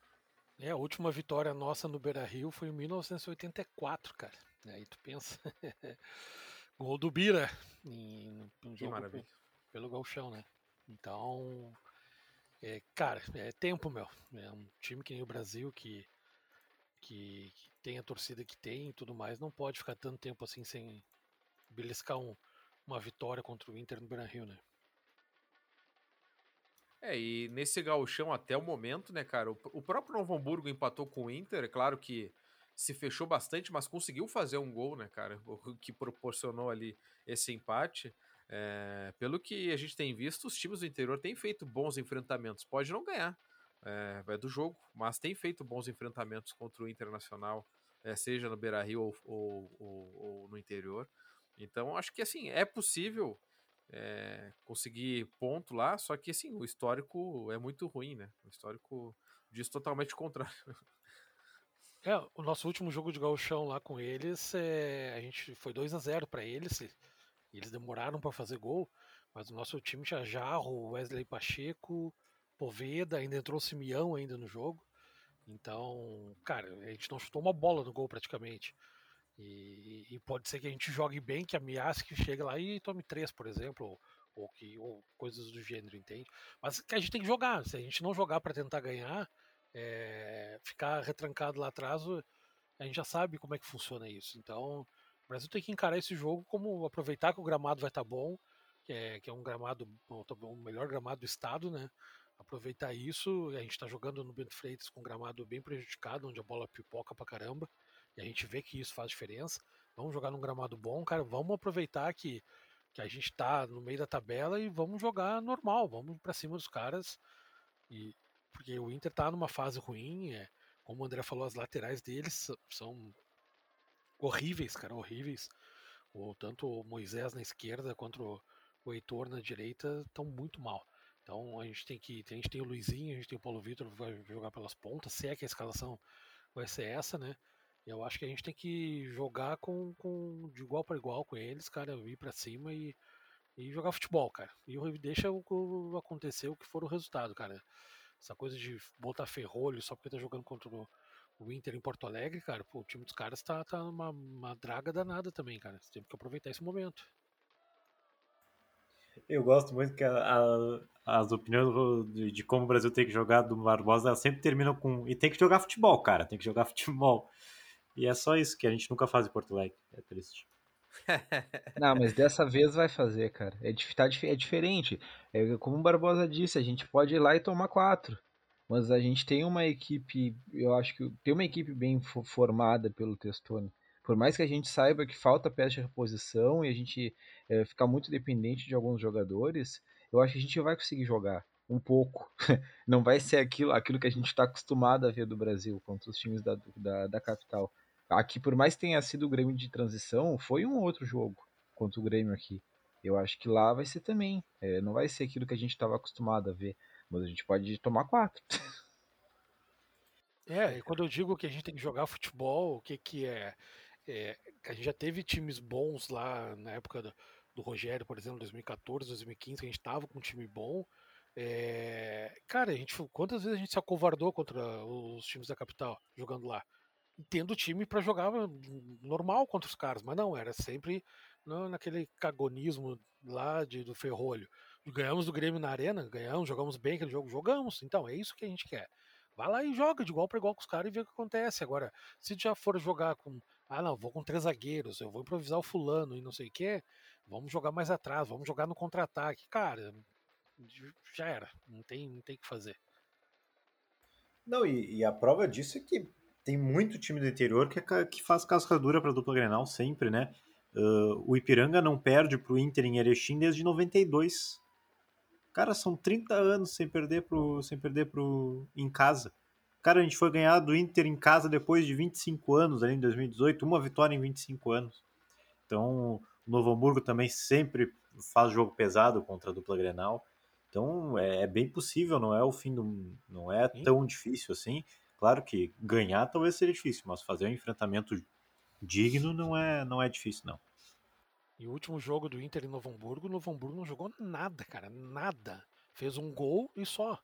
É, a última vitória nossa no Beira Rio foi em 1984, cara. Aí tu pensa. Gol do Bira em, em que maravilha. pelo Gauchão, né? Então, é, cara, é tempo, meu. É um time que nem o Brasil que que, que tem a torcida que tem e tudo mais, não pode ficar tanto tempo assim sem beliscar um, uma vitória contra o Inter no Beira-Rio, né? É, e nesse gauchão até o momento, né, cara, o, o próprio Novo Hamburgo empatou com o Inter, é claro que se fechou bastante, mas conseguiu fazer um gol, né, cara, o que proporcionou ali esse empate. É, pelo que a gente tem visto, os times do interior têm feito bons enfrentamentos. Pode não ganhar, é, é do jogo, mas tem feito bons enfrentamentos contra o Internacional, é, seja no Beira Rio ou, ou, ou, ou, no interior. Então, acho que assim, é possível é, conseguir ponto lá, só que assim, o histórico é muito ruim, né? O histórico diz totalmente o contrário. É, o nosso último jogo de gauchão lá com eles, é, a gente foi 2 a 0 para eles. Eles demoraram para fazer gol, mas o nosso time tinha Jarro, Wesley Pacheco, Poveda, ainda entrou Simeão ainda no jogo. Então, cara, a gente não chutou uma bola no gol praticamente. E, e pode ser que a gente jogue bem, que ameace que chegue lá e tome três, por exemplo, ou, ou, que, ou coisas do gênero, entende? Mas que a gente tem que jogar. Se a gente não jogar para tentar ganhar, é, ficar retrancado lá atrás, a gente já sabe como é que funciona isso. Então, o Brasil tem que encarar esse jogo como aproveitar que o gramado vai estar tá bom, que é, que é um gramado, o melhor gramado do estado, né? aproveitar isso. A gente está jogando no Bento Freitas com um gramado bem prejudicado, onde a bola pipoca pra caramba. E a gente vê que isso faz diferença. Vamos jogar num gramado bom, cara. Vamos aproveitar que, que a gente está no meio da tabela e vamos jogar normal. Vamos para cima dos caras. E porque o Inter está numa fase ruim. É, como o André falou, as laterais deles são horríveis, cara, horríveis. O, tanto o Moisés na esquerda quanto o, Heitor na direita estão muito mal. Então a gente tem que. A gente tem o Luizinho, a gente tem o Paulo Vitor vai jogar pelas pontas, se é que a escalação vai ser essa, né? Eu acho que a gente tem que jogar com, com de igual para igual com eles, cara, ir para cima e, e jogar futebol, cara. E deixa o, o, acontecer o que for o resultado, cara. Essa coisa de botar ferrolho só porque tá jogando contra o, o Inter em Porto Alegre, cara, pô, o time dos caras tá, tá uma, uma draga danada também, cara. Tem que aproveitar esse momento. Eu gosto muito que a, a, as opiniões de, de, como o Brasil tem que jogar do Barbosa sempre terminam com. E tem que jogar futebol, cara, tem que jogar futebol. E é só isso que a gente nunca faz em Porto Alegre. É triste. Não, mas dessa vez vai fazer, cara. É, tá, é diferente. É, como o Barbosa disse, a gente pode ir lá e tomar quatro. Mas a gente tem uma equipe, eu acho que tem uma equipe bem formada pelo Testone por mais que a gente saiba que falta peça de reposição e a gente é, ficar muito dependente de alguns jogadores, eu acho que a gente vai conseguir jogar um pouco. Não vai ser aquilo, aquilo que a gente está acostumado a ver do Brasil contra os times da, da, da, capital. Aqui, por mais que tenha sido o Grêmio de transição, foi um outro jogo contra o Grêmio aqui. Eu acho que lá vai ser também. É, não vai ser aquilo que a gente estava acostumado a ver. Mas a gente pode tomar quatro. É, e quando eu digo que a gente tem que jogar futebol, o que, que é? É, a gente já teve times bons lá na época do, do Rogério, por exemplo, 2014, 2015, que a gente tava com um time bom. É, cara, a gente, quantas vezes a gente se acovardou contra os times da capital jogando lá? Tendo time para jogar normal contra os caras, mas não, era sempre naquele cagonismo lá de, do ferrolho. Ganhamos do Grêmio na arena, ganhamos, jogamos bem aquele jogo, jogamos. Então, é isso que a gente quer. Vai lá e joga de igual para igual com os caras e vê o que acontece. Agora, se já for jogar com ah, não, vou com três zagueiros, eu vou improvisar o fulano e não sei o que. Vamos jogar mais atrás, vamos jogar no contra-ataque. Cara, já era, não tem o que fazer. Não, e, e, a prova disso é que tem muito time do interior que, é, que faz cascadura para dupla Grenal sempre, né? Uh, o Ipiranga não perde para o Inter em Erechim desde 92. Cara, são 30 anos sem perder pro, sem perder pro em casa. Cara, a gente foi ganhar do Inter em casa depois de 25 anos, ali em 2018, uma vitória em 25 anos. Então, o Novo Hamburgo também sempre faz jogo pesado contra a dupla Grenal. Então, é, é bem possível, não é o fim do não é tão difícil assim. Claro que ganhar talvez seja difícil, mas fazer um enfrentamento digno não é não é difícil não. E o último jogo do Inter em Novo Hamburgo, o Novo Hamburgo não jogou nada, cara, nada. Fez um gol e só.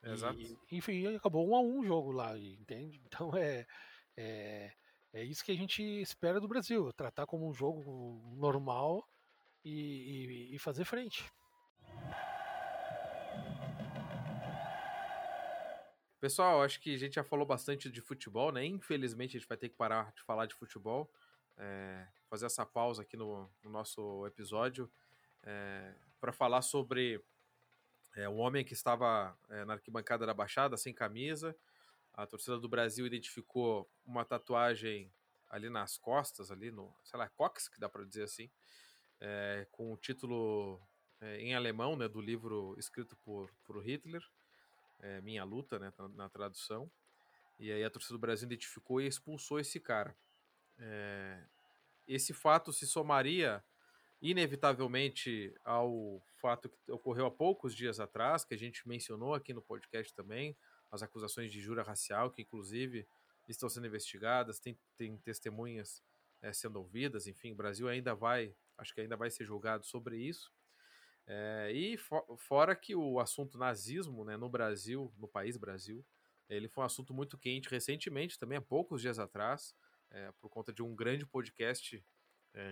Exato. E, enfim, acabou um a um o jogo lá, entende? Então é, é, é isso que a gente espera do Brasil, tratar como um jogo normal e, e, e fazer frente. Pessoal, acho que a gente já falou bastante de futebol, né? Infelizmente a gente vai ter que parar de falar de futebol, é, fazer essa pausa aqui no, no nosso episódio é, para falar sobre é, o homem que estava na arquibancada da Baixada, sem camisa. A torcida do Brasil identificou uma tatuagem ali nas costas, ali no, sei lá, cox, que dá para dizer assim, com o título em alemão, né, do livro escrito por, por Hitler, é, Minha Luta, né, na, tradução. E aí a torcida do Brasil identificou e expulsou esse cara. É, esse fato se somaria inevitavelmente ao fato que ocorreu há poucos dias atrás, que a gente mencionou aqui no podcast também, as acusações de jura racial, que inclusive estão sendo investigadas, tem, tem testemunhas é, sendo ouvidas, enfim, o Brasil ainda vai, acho que ainda vai ser julgado sobre isso. É, e for, fora que o assunto nazismo né, no Brasil, no país Brasil, ele foi um assunto muito quente recentemente, também há poucos dias atrás, é, por conta de um grande podcast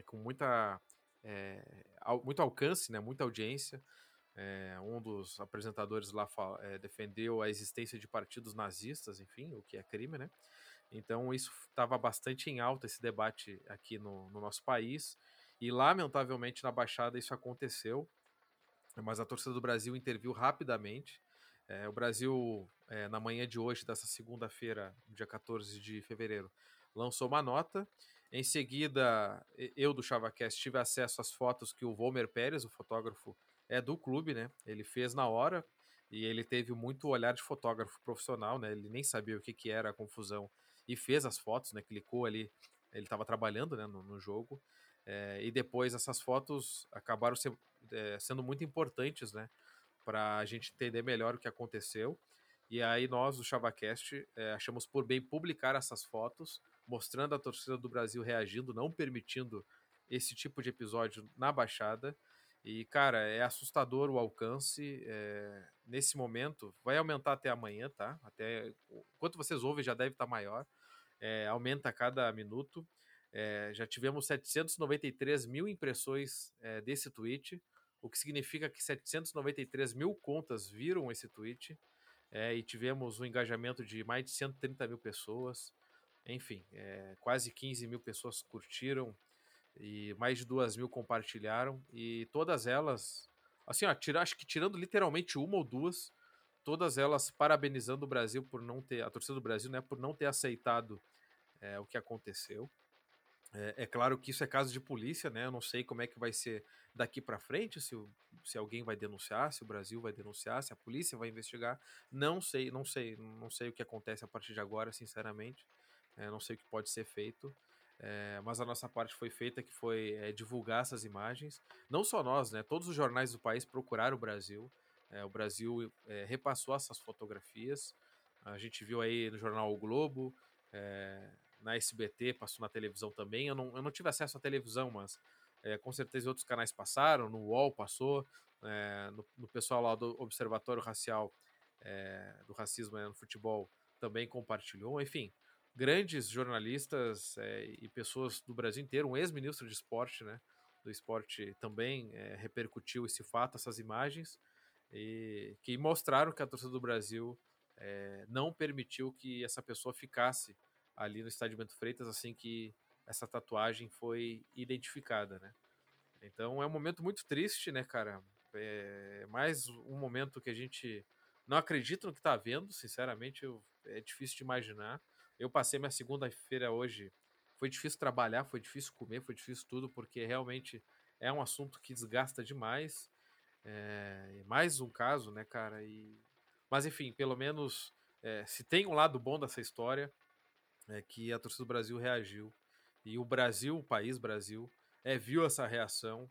com muita é, muito alcance, né, muita audiência. É, um dos apresentadores lá é, defendeu a existência de partidos nazistas, enfim, o que é crime, né? Então isso estava bastante em alta esse debate aqui no, no, nosso país e lamentavelmente na Baixada isso aconteceu, mas a torcida do Brasil interviu rapidamente. É, o Brasil é, na manhã de hoje, dessa segunda-feira, dia 14 de fevereiro, lançou uma nota em seguida, eu do ChavaCast tive acesso às fotos que o Volmer Pérez, o fotógrafo, é do clube, né? Ele fez na hora e ele teve muito olhar de fotógrafo profissional, né? Ele nem sabia o que, que era a confusão e fez as fotos, né? Clicou ali, ele estava trabalhando né, no, no jogo. É, e depois essas fotos acabaram ser, é, sendo muito importantes, né? Para a gente entender melhor o que aconteceu. E aí nós, do ChavaCast, é, achamos por bem publicar essas fotos mostrando a torcida do Brasil reagindo, não permitindo esse tipo de episódio na Baixada. E, cara, é assustador o alcance. É, nesse momento, vai aumentar até amanhã, tá? Até quanto vocês ouvem já deve estar tá maior. É, aumenta a cada minuto. É, já tivemos 793 mil impressões é, desse tweet, o que significa que 793 mil contas viram esse tweet. É, e tivemos um engajamento de mais de 130 mil pessoas. Enfim, quase 15 mil pessoas curtiram e mais de 2 mil compartilharam. E todas elas, assim, ó, tira, acho que tirando literalmente uma ou duas, todas elas parabenizando o Brasil por não ter, a torcida do Brasil, né, por não ter aceitado o que aconteceu. É, é, claro que isso é caso de polícia, né? Eu não sei como é que vai ser daqui para frente, se, se alguém vai denunciar, se o Brasil vai denunciar, se a polícia vai investigar. Não sei, não sei, não sei o que acontece a partir de agora, sinceramente. É, não sei o que pode ser feito. É, mas a nossa parte foi feita, que foi é, divulgar essas imagens. Não só nós, né? Todos os jornais do país procuraram o Brasil. É, o Brasil repassou essas fotografias. A gente viu aí no jornal O Globo, na SBT, passou na televisão também. Eu não, eu não tive acesso à televisão, mas com certeza outros canais passaram. No UOL passou, no, no, pessoal lá do Observatório Racial do Racismo no Futebol também compartilhou. Enfim, grandes jornalistas é, e pessoas do Brasil inteiro, um ex-ministro de esporte, né, do esporte também é, repercutiu esse fato, essas imagens, e que mostraram que a torcida do Brasil é, não permitiu que essa pessoa ficasse ali no estádio Bento Freitas assim que essa tatuagem foi identificada, né? Então é um momento muito triste, né, cara? É mais um momento que a gente não acredita no que está vendo, sinceramente, eu, é difícil de imaginar. Eu passei minha segunda-feira hoje. Foi difícil trabalhar, foi difícil comer, foi difícil tudo, porque realmente é um assunto que desgasta demais. É, mais um caso, né, cara? E, mas enfim, pelo menos é, se tem um lado bom dessa história, é que a torcida do Brasil reagiu. E o Brasil, o país Brasil, é, viu essa reação,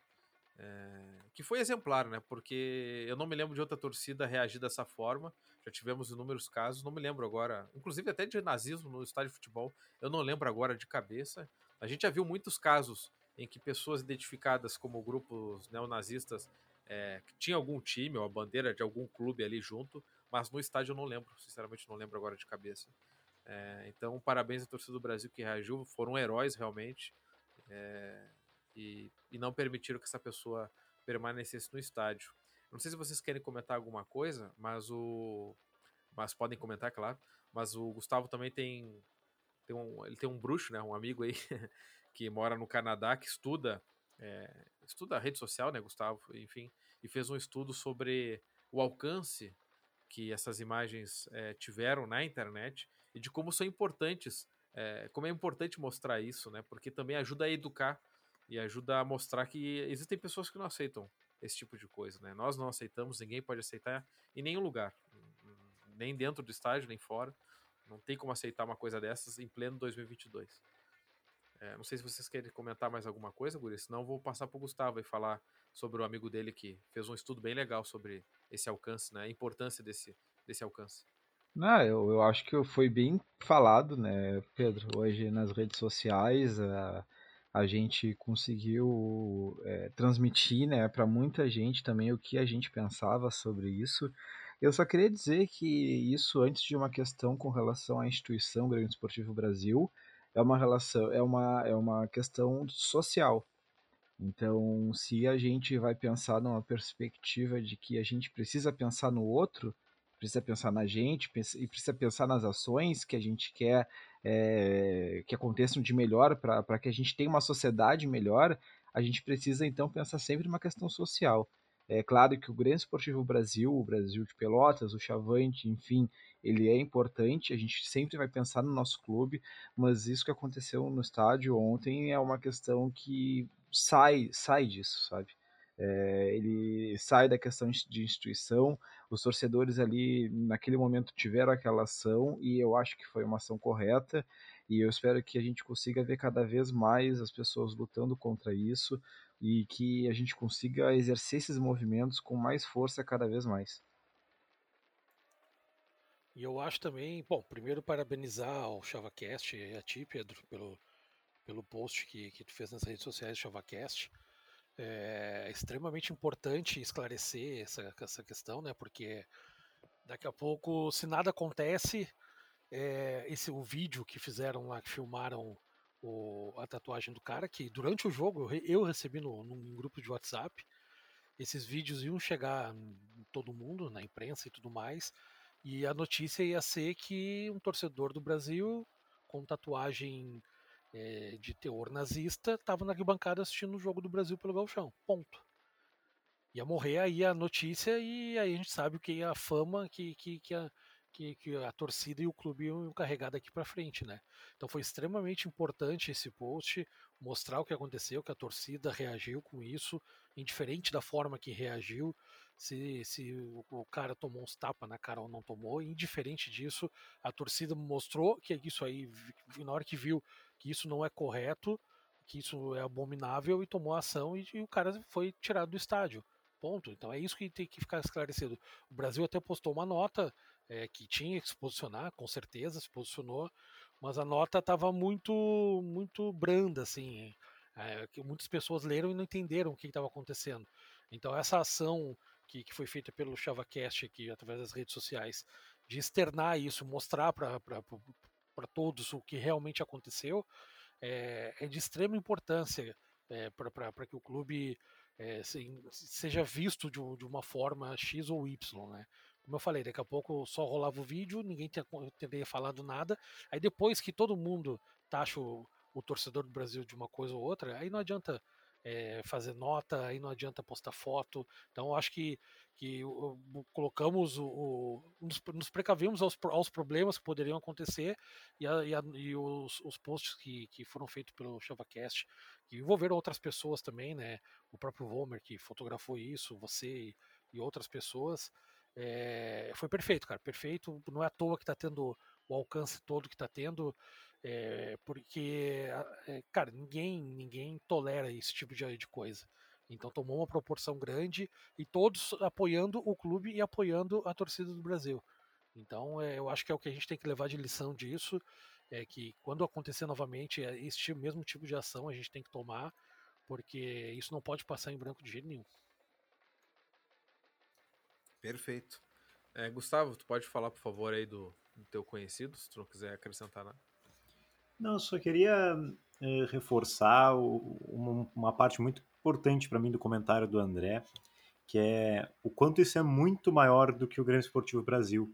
é, que foi exemplar, né? Porque eu não me lembro de outra torcida reagir dessa forma. Já tivemos inúmeros casos, não me lembro agora, inclusive até de nazismo no estádio de futebol, eu não lembro agora de cabeça. A gente já viu muitos casos em que pessoas identificadas como grupos neonazistas é, que algum time ou a bandeira de algum clube ali junto, mas no estádio eu não lembro, sinceramente não lembro agora de cabeça. É, então, parabéns à torcida do Brasil que reagiu, foram heróis realmente é, e, e não permitiram que essa pessoa permanecesse no estádio. Não sei se vocês querem comentar alguma coisa, mas o. Mas podem comentar, claro. Mas o Gustavo também tem. tem um, ele tem um bruxo, né? Um amigo aí que mora no Canadá, que estuda. É, estuda a rede social, né, Gustavo? Enfim, e fez um estudo sobre o alcance que essas imagens é, tiveram na internet e de como são importantes, é, como é importante mostrar isso, né? Porque também ajuda a educar e ajuda a mostrar que existem pessoas que não aceitam esse tipo de coisa, né? Nós não aceitamos, ninguém pode aceitar em nenhum lugar, nem dentro do estádio, nem fora. Não tem como aceitar uma coisa dessas em pleno 2022. É, não sei se vocês querem comentar mais alguma coisa, Guri, senão vou passar para o Gustavo e falar sobre o amigo dele que fez um estudo bem legal sobre esse alcance, né? A importância desse, desse alcance. Não, eu, eu acho que foi bem falado, né, Pedro? Hoje nas redes sociais a, a gente conseguiu é, transmitir, né, para muita gente também o que a gente pensava sobre isso. Eu só queria dizer que isso, antes de uma questão com relação à instituição Grêmio Esportivo Brasil, é uma relação, é uma, é uma questão social. Então, se a gente vai pensar numa perspectiva de que a gente precisa pensar no outro, precisa pensar na gente e precisa pensar nas ações que a gente quer é, que aconteçam de melhor para que a gente tenha uma sociedade melhor, a gente precisa então pensar sempre numa questão social. É claro que o Grêmio Esportivo Brasil, o Brasil de Pelotas, o Chavante, enfim, ele é importante, a gente sempre vai pensar no nosso clube, mas isso que aconteceu no estádio ontem é uma questão que sai, sai disso, sabe? É, ele sai da questão de instituição, os torcedores ali naquele momento tiveram aquela ação e eu acho que foi uma ação correta e eu espero que a gente consiga ver cada vez mais as pessoas lutando contra isso e que a gente consiga exercer esses movimentos com mais força cada vez mais. E eu acho também, bom, primeiro parabenizar o ChavaCast e a ti, Pedro, pelo, pelo post que, que tu fez nas redes sociais do ChavaCast. É extremamente importante esclarecer essa, essa questão, né? Porque daqui a pouco, se nada acontece, é, esse o vídeo que fizeram lá, que filmaram o, a tatuagem do cara, que durante o jogo eu, eu recebi no, num grupo de WhatsApp, esses vídeos iam chegar em todo mundo, na imprensa e tudo mais, e a notícia ia ser que um torcedor do Brasil com tatuagem é, de teor nazista estava na arquibancada assistindo o jogo do Brasil pelo Galchão. Ponto. Ia morrer aí a notícia e aí a gente sabe o que é a fama que, que, que, a, que, que a torcida e o clube iam carregar daqui para frente, né? Então foi extremamente importante esse post mostrar o que aconteceu, que a torcida reagiu com isso, indiferente da forma que reagiu, se, se o cara tomou uns tapas na cara ou não tomou, indiferente disso, a torcida mostrou que isso aí, na hora que viu que isso não é correto, que isso é abominável e tomou ação e, e o cara foi tirado do estádio. Ponto. Então é isso que tem que ficar esclarecido. O Brasil até postou uma nota é, que tinha que se posicionar, com certeza se posicionou, mas a nota estava muito, muito branda, assim. É, que muitas pessoas leram e não entenderam o que estava acontecendo. Então essa ação que, que foi feita pelo ChavaCast aqui, através das redes sociais, de externar isso, mostrar para todos o que realmente aconteceu, é, é de extrema importância é, para que o clube é, se, seja visto de, de, uma forma X ou Y, né? Como eu falei, daqui a pouco só rolava o vídeo, ninguém teria falado nada. Aí depois que todo mundo taxa o, o torcedor do Brasil de uma coisa ou outra, aí não adianta é, fazer nota, aí não adianta postar foto. Então, acho que, que colocamos o, o nos, nos, precavimos aos, aos problemas que poderiam acontecer e, a, e, a, e os, os, posts que, que foram feitos pelo ChavaCast, que envolveram outras pessoas também, né? O próprio Vomer que fotografou isso, você e outras pessoas. É, foi perfeito, cara, perfeito. Não é à toa que está tendo o alcance todo que está tendo. É, porque, é, cara, ninguém, ninguém tolera esse tipo de, de coisa. Então tomou uma proporção grande e todos apoiando o clube e apoiando a torcida do Brasil. Então é, eu acho que é o que a gente tem que levar de lição disso, é que quando acontecer novamente é esse mesmo tipo de ação a gente tem que tomar, porque isso não pode passar em branco de jeito nenhum. Perfeito. É, Gustavo, tu pode falar, por favor, aí do, do teu conhecido, se tu não quiser acrescentar nada. Não, eu só queria é, reforçar o, uma, uma, parte muito importante para mim do comentário do André, que é o quanto isso é muito maior do que o Grêmio Esportivo Brasil.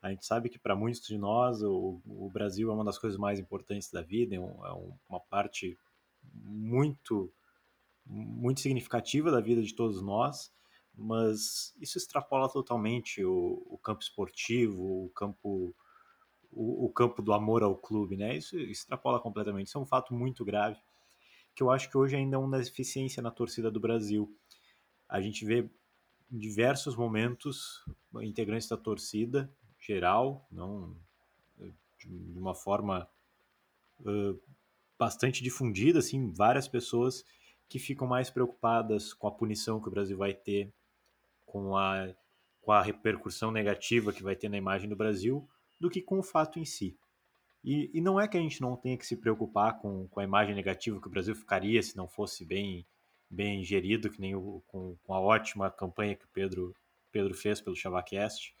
A gente sabe que para muitos de nós o, o, Brasil é uma das coisas mais importantes da vida, é, um, é uma parte muito muito significativa da vida de todos nós, mas isso extrapola totalmente o, o campo esportivo, o campo o, o, campo do amor ao clube, né? Isso extrapola completamente. Isso é um fato muito grave que eu acho que hoje ainda é uma deficiência na torcida do Brasil. A gente vê em diversos momentos integrantes da torcida geral, não de uma forma uh, bastante difundida, assim, várias pessoas que ficam mais preocupadas com a punição que o Brasil vai ter, com a, com a repercussão negativa que vai ter na imagem do Brasil, do que com o fato em si. E, e não é que a gente não tenha que se preocupar com, com a imagem negativa que o Brasil ficaria se não fosse bem, bem gerido, que nem o, com, com a ótima campanha que o Pedro, Pedro fez pelo Chavacast.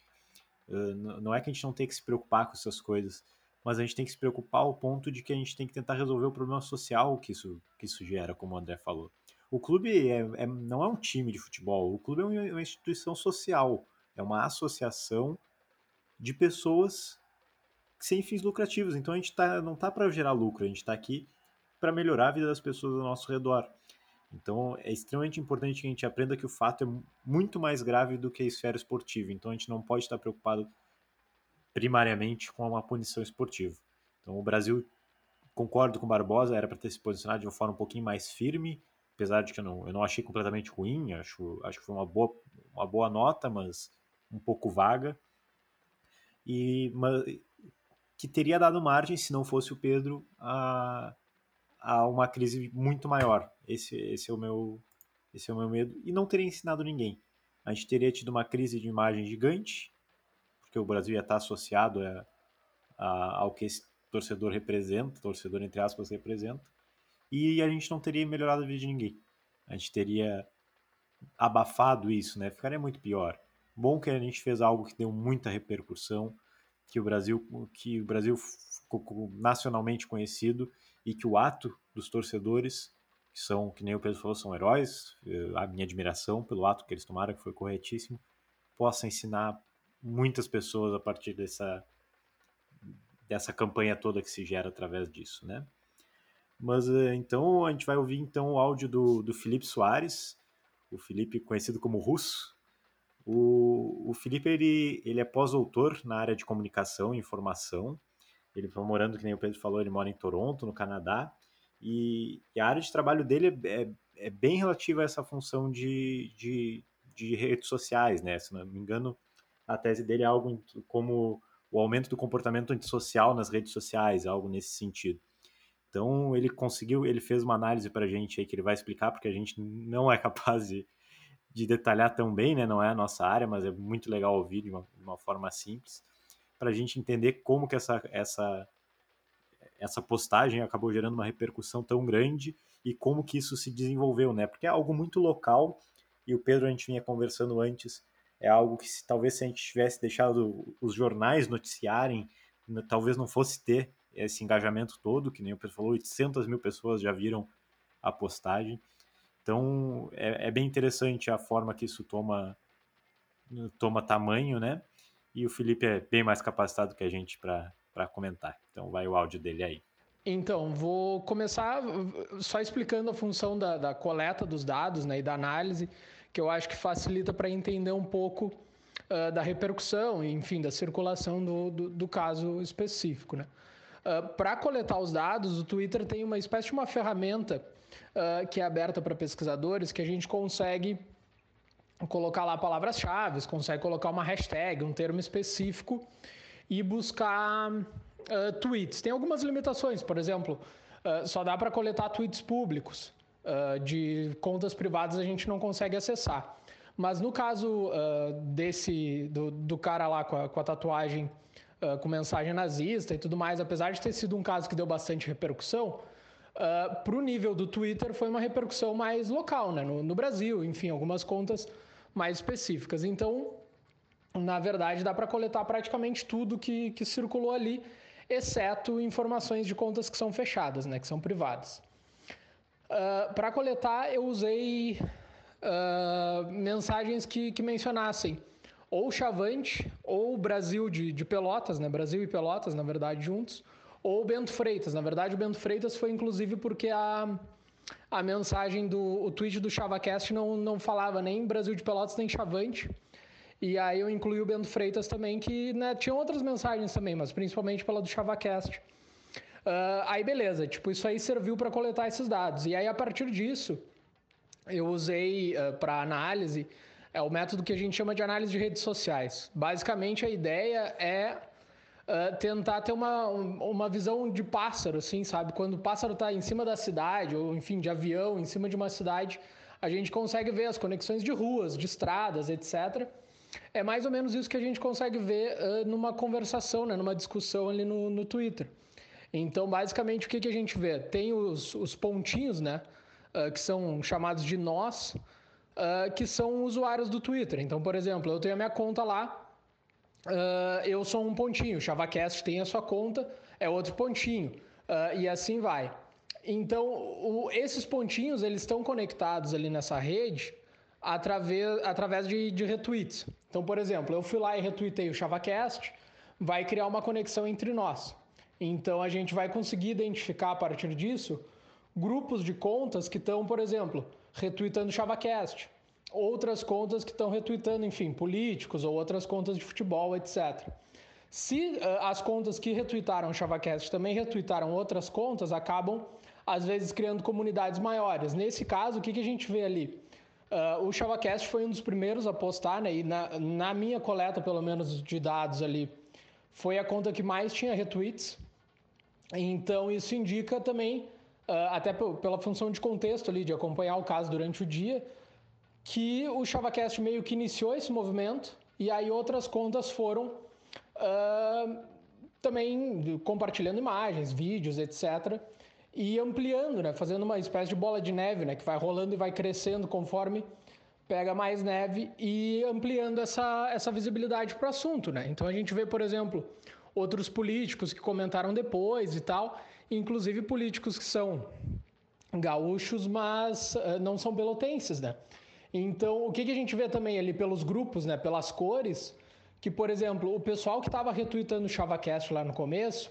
Uh, não é que a gente não tem que se preocupar com essas coisas, mas a gente tem que se preocupar ao ponto de que a gente tem que tentar resolver o problema social que isso, que isso gera, como o André falou. O clube é, é, não é um time de futebol, o clube é uma instituição social, é uma associação de pessoas sem fins lucrativos. Então a gente tá, não está para gerar lucro, a gente está aqui para melhorar a vida das pessoas ao nosso redor. Então é extremamente importante que a gente aprenda que o fato é muito mais grave do que a esfera esportiva. Então a gente não pode estar preocupado primariamente com uma punição esportiva. Então o Brasil, concordo com Barbosa, era para ter se posicionado de uma forma um pouquinho mais firme, apesar de que eu não, eu não achei completamente ruim, acho, acho que foi uma boa, uma boa nota, mas um pouco vaga e mas, que teria dado margem, se não fosse o Pedro, a, a uma crise muito maior. Esse, esse, é o meu, esse é o meu medo. E não teria ensinado ninguém. A gente teria tido uma crise de imagem gigante, porque o Brasil ia estar associado a, a, ao que esse torcedor representa, torcedor entre aspas representa, e a gente não teria melhorado a vida de ninguém. A gente teria abafado isso, né? Ficaria muito pior. Bom que a gente fez algo que deu muita repercussão, que o Brasil, que o Brasil ficou nacionalmente conhecido e que o ato dos torcedores, que são, que nem o Pedro falou, são heróis, eh, a minha admiração pelo ato que eles tomaram, que foi corretíssimo, possa ensinar muitas pessoas a partir dessa dessa campanha toda que se gera através disso, né? Mas eh, então a gente vai ouvir então o áudio do, do Felipe Soares, o Felipe conhecido como Russo, o, o Felipe ele, ele é pós-doutor na área de comunicação e informação. Ele foi morando, que nem o Pedro falou, ele mora em Toronto, no Canadá. E, e a área de trabalho dele é, é, é bem relativa a essa função de, de, de, redes sociais, né? Se não me engano, a tese dele é algo como o aumento do comportamento antissocial nas redes sociais, algo nesse sentido. Então ele conseguiu, ele fez uma análise para a gente aí que ele vai explicar, porque a gente não é capaz de, de detalhar tão bem, né? Não é a nossa área, mas é muito legal ouvir de uma, de uma forma simples, para a gente entender como que essa, essa, essa postagem acabou gerando uma repercussão tão grande e como que isso se desenvolveu, né? Porque é algo muito local e o Pedro a gente vinha conversando antes, é algo que se, talvez se a gente tivesse deixado os jornais noticiarem, talvez não fosse ter esse engajamento todo, que nem o Pedro falou, 800 mil pessoas já viram a postagem. Então é, é, bem interessante a forma que isso toma, toma tamanho, né? E o Felipe é bem mais capacitado que a gente para comentar. Então vai o áudio dele aí. Então, vou começar só explicando a função da, da coleta dos dados né, e da análise, que eu acho que facilita para entender um pouco uh, da repercussão, enfim, da circulação do, do, do caso específico. Né? Uh, para coletar os dados, o Twitter tem uma espécie de uma ferramenta uh, que é aberta para pesquisadores que a gente consegue colocar lá palavras-chave, consegue colocar uma hashtag, um termo específico e buscar uh, tweets. Tem algumas limitações, por exemplo, uh, só dá para coletar tweets públicos. Uh, de contas privadas a gente não consegue acessar. Mas no caso desse do, do, cara lá com a, com a tatuagem com mensagem nazista e tudo mais, apesar de ter sido um caso que deu bastante repercussão, uh, para o nível do Twitter foi uma repercussão mais local, né? no, no Brasil, enfim, algumas contas mais específicas. Então, na verdade, dá para coletar praticamente tudo que, que circulou ali, exceto informações de contas que são fechadas, né, que são privadas. Uh, ah, para coletar, eu usei uh, mensagens que, que mencionassem ou Chavante ou Brasil de, de Pelotas, né, Brasil e Pelotas, na verdade, juntos, ou Bento Freitas. Na verdade, o Bento Freitas foi inclusive porque a, a mensagem do o tweet do ChavaCast não, não falava nem Brasil de Pelotas nem Chavante. E aí eu incluí o Bento Freitas também, que né, tinha outras mensagens também, mas principalmente pela do ChavaCast. Uh, aí beleza, tipo, isso aí serviu para coletar esses dados. E aí a partir disso, eu usei uh, para análise é o método que a gente chama de análise de redes sociais. Basicamente a ideia é uh, tentar ter uma, uma visão de pássaro, assim, sabe? Quando o pássaro está em cima da cidade, ou enfim, de avião, em cima de uma cidade, a gente consegue ver as conexões de ruas, de estradas, etc. É mais ou menos isso que a gente consegue ver uh, numa conversação, né, numa discussão ali no, no Twitter. Então, basicamente, o que, que a gente vê? Tem os, os pontinhos, né, uh, que são chamados de nós, uh, que são usuários do Twitter. Então, por exemplo, eu tenho a minha conta lá, eu sou um pontinho, ChavaCast tem a sua conta, é outro pontinho, e assim vai. Então, o, esses pontinhos, eles estão conectados ali nessa rede através, através de, de retweets. Então, por exemplo, eu fui lá e retweetei o ChavaCast, vai criar uma conexão entre nós. Então, a gente vai conseguir identificar a partir disso grupos de contas que estão, por exemplo, retweetando o ChavaCast, outras contas que estão retweetando, enfim, políticos ou outras contas de futebol, etc. Se uh, as contas que retweetaram o ChavaCast também retweetaram outras contas, acabam, às vezes, criando comunidades maiores. Nesse caso, o que, que a gente vê ali? Uh, o ChavaCast foi um dos primeiros a postar, né? E na, na minha coleta, pelo menos, de dados ali, foi a conta que mais tinha retweets. Então, isso indica também, uh, até pela função de contexto ali, de acompanhar o caso durante o dia, que o ChavaCast meio que iniciou esse movimento e aí outras contas foram uh, também compartilhando imagens, vídeos, etc e ampliando, né? Fazendo uma espécie de bola de neve, né? Que vai rolando e vai crescendo conforme pega mais neve e ampliando essa, essa visibilidade para o assunto, né? Então a gente vê, por exemplo, outros políticos que comentaram depois e tal, inclusive políticos que são gaúchos, mas uh, não são pelotenses, né? Então, o que, que a gente vê também ali pelos grupos, né, pelas cores, que, por exemplo, o pessoal que estava retweetando o ChavaCast lá no começo,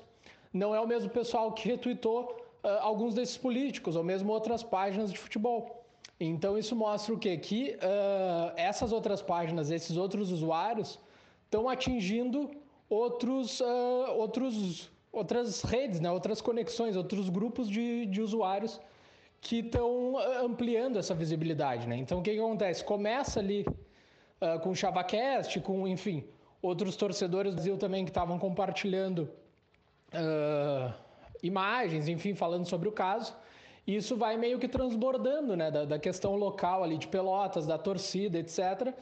não é o mesmo pessoal que retweetou uh, alguns desses políticos, ou mesmo outras páginas de futebol. Então isso mostra o quê? Que uh, essas outras páginas, esses outros usuários, estão atingindo outros, uh, outros, outras redes, né? outras conexões, outros grupos de, de usuários que estão ampliando essa visibilidade. Né? Então o que, que acontece? Começa ali uh, com o ChavaCast, com, enfim, outros torcedores do Brasil também que estavam compartilhando uh, imagens, enfim, falando sobre o caso. E isso vai meio que transbordando, né, da, da questão local ali de Pelotas, da torcida, etc.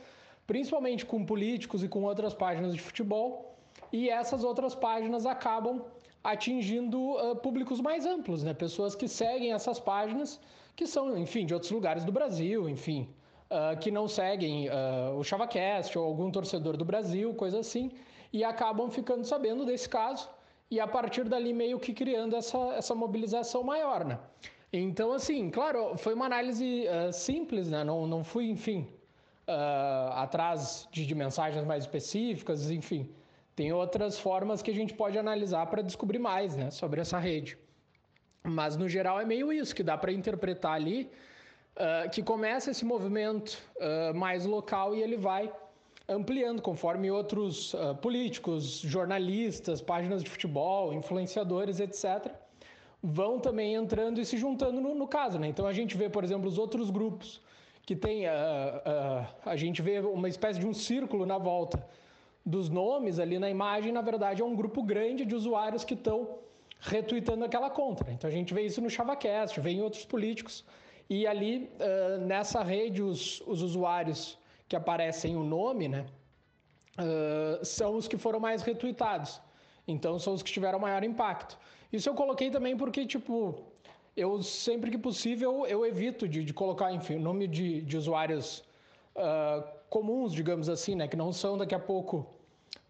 Principalmente com políticos e com outras páginas de futebol. E essas outras páginas acabam atingindo uh, públicos mais amplos, né? Pessoas que seguem essas páginas, que são, enfim, de outros lugares do Brasil, enfim, uh, que não seguem uh, o ChavaCast ou algum torcedor do Brasil, coisa assim, e acabam ficando sabendo desse caso e a partir dali meio que criando essa, essa mobilização maior, né? Então, assim, claro, foi uma análise simples, né? Não, não fui, enfim, atrás de, de, mensagens mais específicas, enfim. Tem outras formas que a gente pode analisar para descobrir mais, né? Sobre essa rede. Mas no geral é meio isso que dá para interpretar ali, uh, que começa esse movimento uh, mais local e ele vai ampliando conforme outros uh, políticos, jornalistas, páginas de futebol, influenciadores, etc., vão também entrando e se juntando no, no caso. Né? Então a gente vê, por exemplo, os outros grupos que tem, a gente vê uma espécie de um círculo na volta dos nomes ali na imagem, na verdade é um grupo grande de usuários que estão retweetando aquela conta. Então a gente vê isso no ChavaCast, vê em outros políticos, e ali uh, nessa rede os, os, usuários que aparecem o nome, né, uh, são os que foram mais retweetados. Então são os que tiveram maior impacto. Isso eu coloquei também porque, tipo, eu sempre que possível eu evito de, de colocar, enfim, o nome de, de usuários uh, comuns, digamos assim, né, que não são daqui a pouco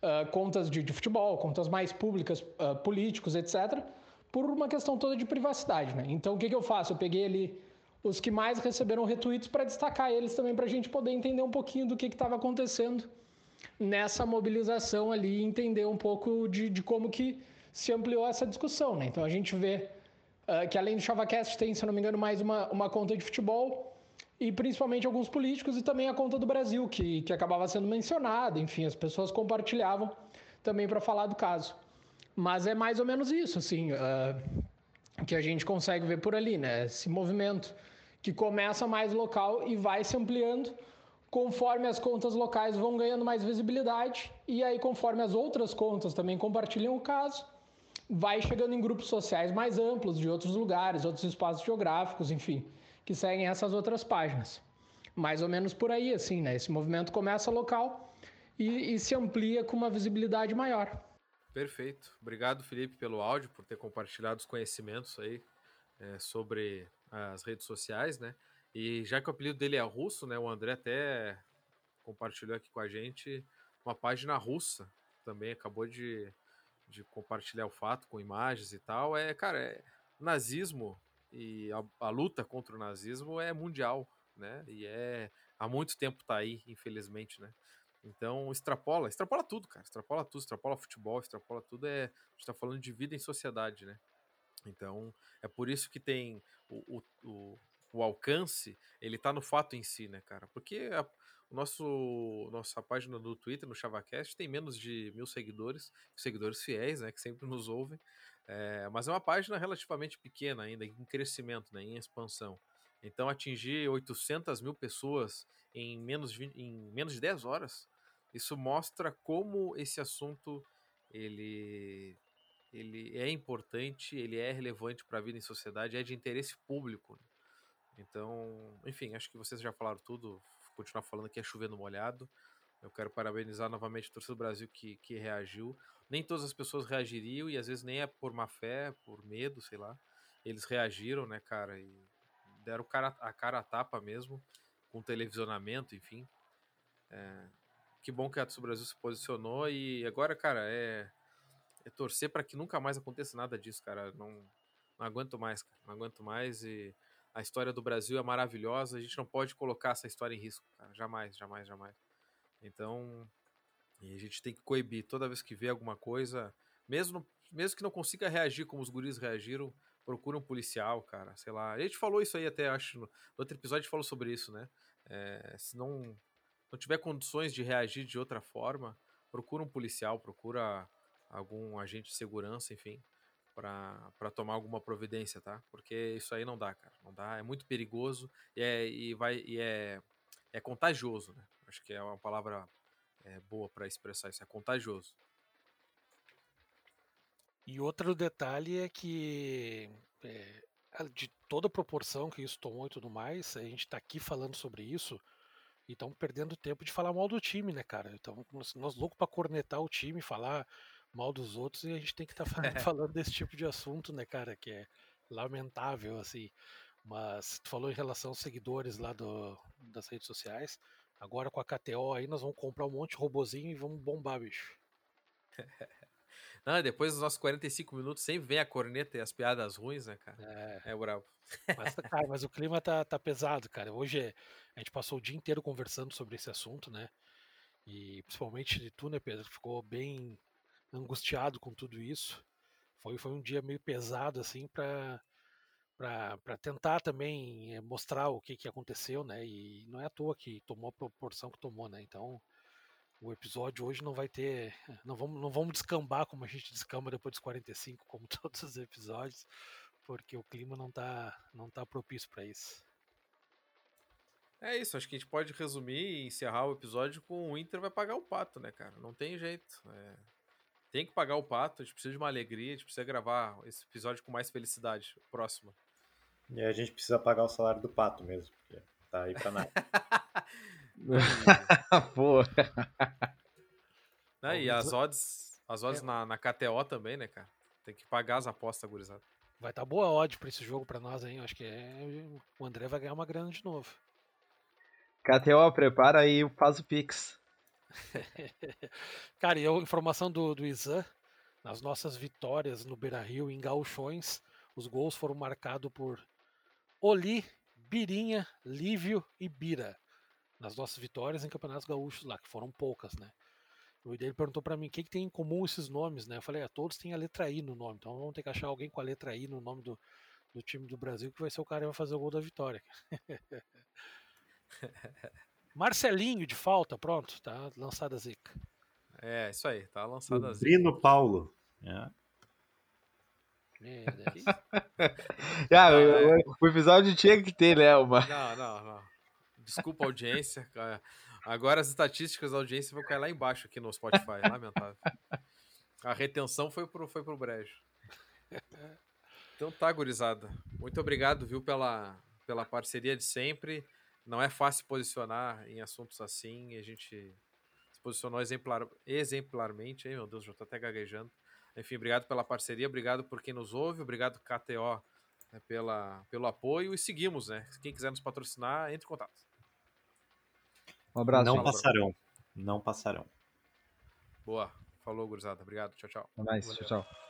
uh, contas de, de, futebol, contas mais públicas, uh, políticos, etc., por uma questão toda de privacidade. Né? Então, o que, que eu faço? Eu peguei ali os que mais receberam retweets para destacar eles também, para a gente poder entender um pouquinho do que estava acontecendo nessa mobilização ali, entender um pouco de, de, como que se ampliou essa discussão. Né? Então, a gente vê uh, que além do ChavaCast tem, se não me engano, mais uma, uma conta de futebol, e principalmente alguns políticos e também a conta do Brasil, que, que acabava sendo mencionada, enfim, as pessoas compartilhavam também para falar do caso. Mas é mais ou menos isso, assim, uh, que a gente consegue ver por ali, né? Esse movimento que começa mais local e vai se ampliando conforme as contas locais vão ganhando mais visibilidade e aí conforme as outras contas também compartilham o caso, vai chegando em grupos sociais mais amplos de outros lugares, outros espaços geográficos, enfim que seguem essas outras páginas. Mais ou menos por aí, assim, né? Esse movimento começa local e, e se amplia com uma visibilidade maior. Perfeito. Obrigado, Felipe, pelo áudio, por ter compartilhado os conhecimentos aí é, sobre as redes sociais, né? E já que o apelido dele é russo, né? O André até compartilhou aqui com a gente uma página russa também, acabou de, de compartilhar o fato com imagens e tal. É, cara, é, nazismo e a, a, luta contra o nazismo é mundial, né? E é há muito tempo tá aí, infelizmente, né? Então extrapola, extrapola tudo, cara. Extrapola tudo, extrapola futebol, extrapola tudo. É, a gente tá falando de vida em sociedade, né? Então é por isso que tem o, o, o, o alcance, ele tá no fato em si, né, cara? Porque a, o nosso nossa página do Twitter, no ChavaCast, tem menos de mil seguidores, seguidores fiéis, né, que sempre nos ouvem. É, mas é uma página relativamente pequena ainda, em crescimento, né, em expansão. Então atingir 800 mil pessoas em menos, de, em menos de 10 horas, isso mostra como esse assunto ele, ele é importante, ele é relevante para a vida em sociedade, é de interesse público. Né? Então, enfim, acho que vocês já falaram tudo, continuar falando que é chovendo molhado. Eu quero parabenizar novamente o torcedor do Brasil que, que reagiu nem todas as pessoas reagiriam e às vezes nem é por má fé, por medo, sei lá. Eles reagiram, né, cara, e deram cara, a cara a tapa mesmo, com televisionamento, enfim. É, que bom que a Atsu Brasil se posicionou e agora, cara, é, é torcer para que nunca mais aconteça nada disso, cara. Não, não aguento mais, cara. Não aguento mais e a história do Brasil é maravilhosa. A gente não pode colocar essa história em risco, cara. Jamais, jamais, jamais. Então, e a gente tem que coibir toda vez que vê alguma coisa, mesmo, mesmo que não consiga reagir como os guris reagiram, procura um policial, cara, sei lá. A gente falou isso aí até, acho, no, outro episódio a gente falou sobre isso, né? É, se não, não tiver condições de reagir de outra forma, procura um policial, procura algum agente de segurança, enfim, para tomar alguma providência, tá? Porque isso aí não dá, cara, não dá, é muito perigoso e é, e vai, e é, é contagioso, né? Acho que é uma palavra é, boa para expressar isso, é contagioso. E outro detalhe é que, é, de toda a proporção que isso tomou e tudo mais, a gente está aqui falando sobre isso e estamos perdendo tempo de falar mal do time, né, cara? Então, nós, nós loucos para cornetar o time, falar mal dos outros e a gente tem que estar tá falando, falando desse tipo de assunto, né, cara? Que é lamentável, assim. Mas tu falou em relação aos seguidores lá do, das redes sociais. Agora com a KTO aí nós vamos comprar um monte de robozinho e vamos bombar, bicho. Não, depois dos nossos 45 minutos sempre vem a corneta e as piadas ruins, né, cara? É, é bravo. Mas, cara, mas o clima tá, tá pesado, cara. Hoje a gente passou o dia inteiro conversando sobre esse assunto, né? E principalmente de tu, né, Pedro? Ficou bem angustiado com tudo isso. Foi, foi um dia meio pesado, assim, pra, para tentar também mostrar o que, que aconteceu, né? E não é à toa que tomou a proporção que tomou, né? Então, o episódio hoje não vai ter. Não vamos, não vamos descambar como a gente descamba depois dos 45, como todos os episódios, porque o clima não tá, não tá propício para isso. É isso, acho que a gente pode resumir e encerrar o episódio com o Inter vai pagar o pato, né, cara? Não tem jeito. É... Tem que pagar o pato, a gente precisa de uma alegria, a gente precisa gravar esse episódio com mais felicidade. Próximo. E a gente precisa pagar o salário do pato mesmo, porque tá aí pra nada. Pô. E as odds, as odds é. na, na KTO também, né, cara? Tem que pagar as apostas, gurizada. Vai estar tá boa a odd pra esse jogo pra nós, hein? Acho que é... o André vai ganhar uma grana de novo. KTO, prepara aí e faz o Pix. Cara, e a informação do, do Izan, nas nossas vitórias no Beira Rio, em Gauchões, os gols foram marcados por Oli, Birinha, Lívio e Bira nas nossas vitórias em campeonatos gaúchos lá, que foram poucas, né? O ele perguntou para mim o que, que, tem em comum esses nomes, né? Eu falei, ah, todos têm a letra I no nome, então vamos ter que achar alguém com a letra I no nome do, do time do Brasil que vai ser o cara que vai fazer o gol da vitória. Marcelinho de falta, pronto, tá lançada a zica. É, isso aí, tá lançada a zica. Brino Paulo. É. ah, o, o, episódio tinha que ter, né, uma. Não, não, não. Desculpa a audiência. Agora as estatísticas da audiência vão cair lá embaixo aqui no Spotify. Lamentável. A retenção foi pro, foi pro brejo. Então tá, gurizada. Muito obrigado, viu, pela, pela parceria de sempre. Não é fácil posicionar em assuntos assim. A gente se posicionou exemplar, exemplarmente. Ai, meu Deus, já tô até gaguejando. Enfim, obrigado pela parceria, obrigado por quem nos ouve, obrigado KTO né, pela, pelo apoio e seguimos, né? Quem quiser nos patrocinar, entre em contato. Um abraço. Não passarão. Não passarão. Boa. Falou, gurizada. Obrigado. Tchau, tchau. Até mais. Tchau, tchau.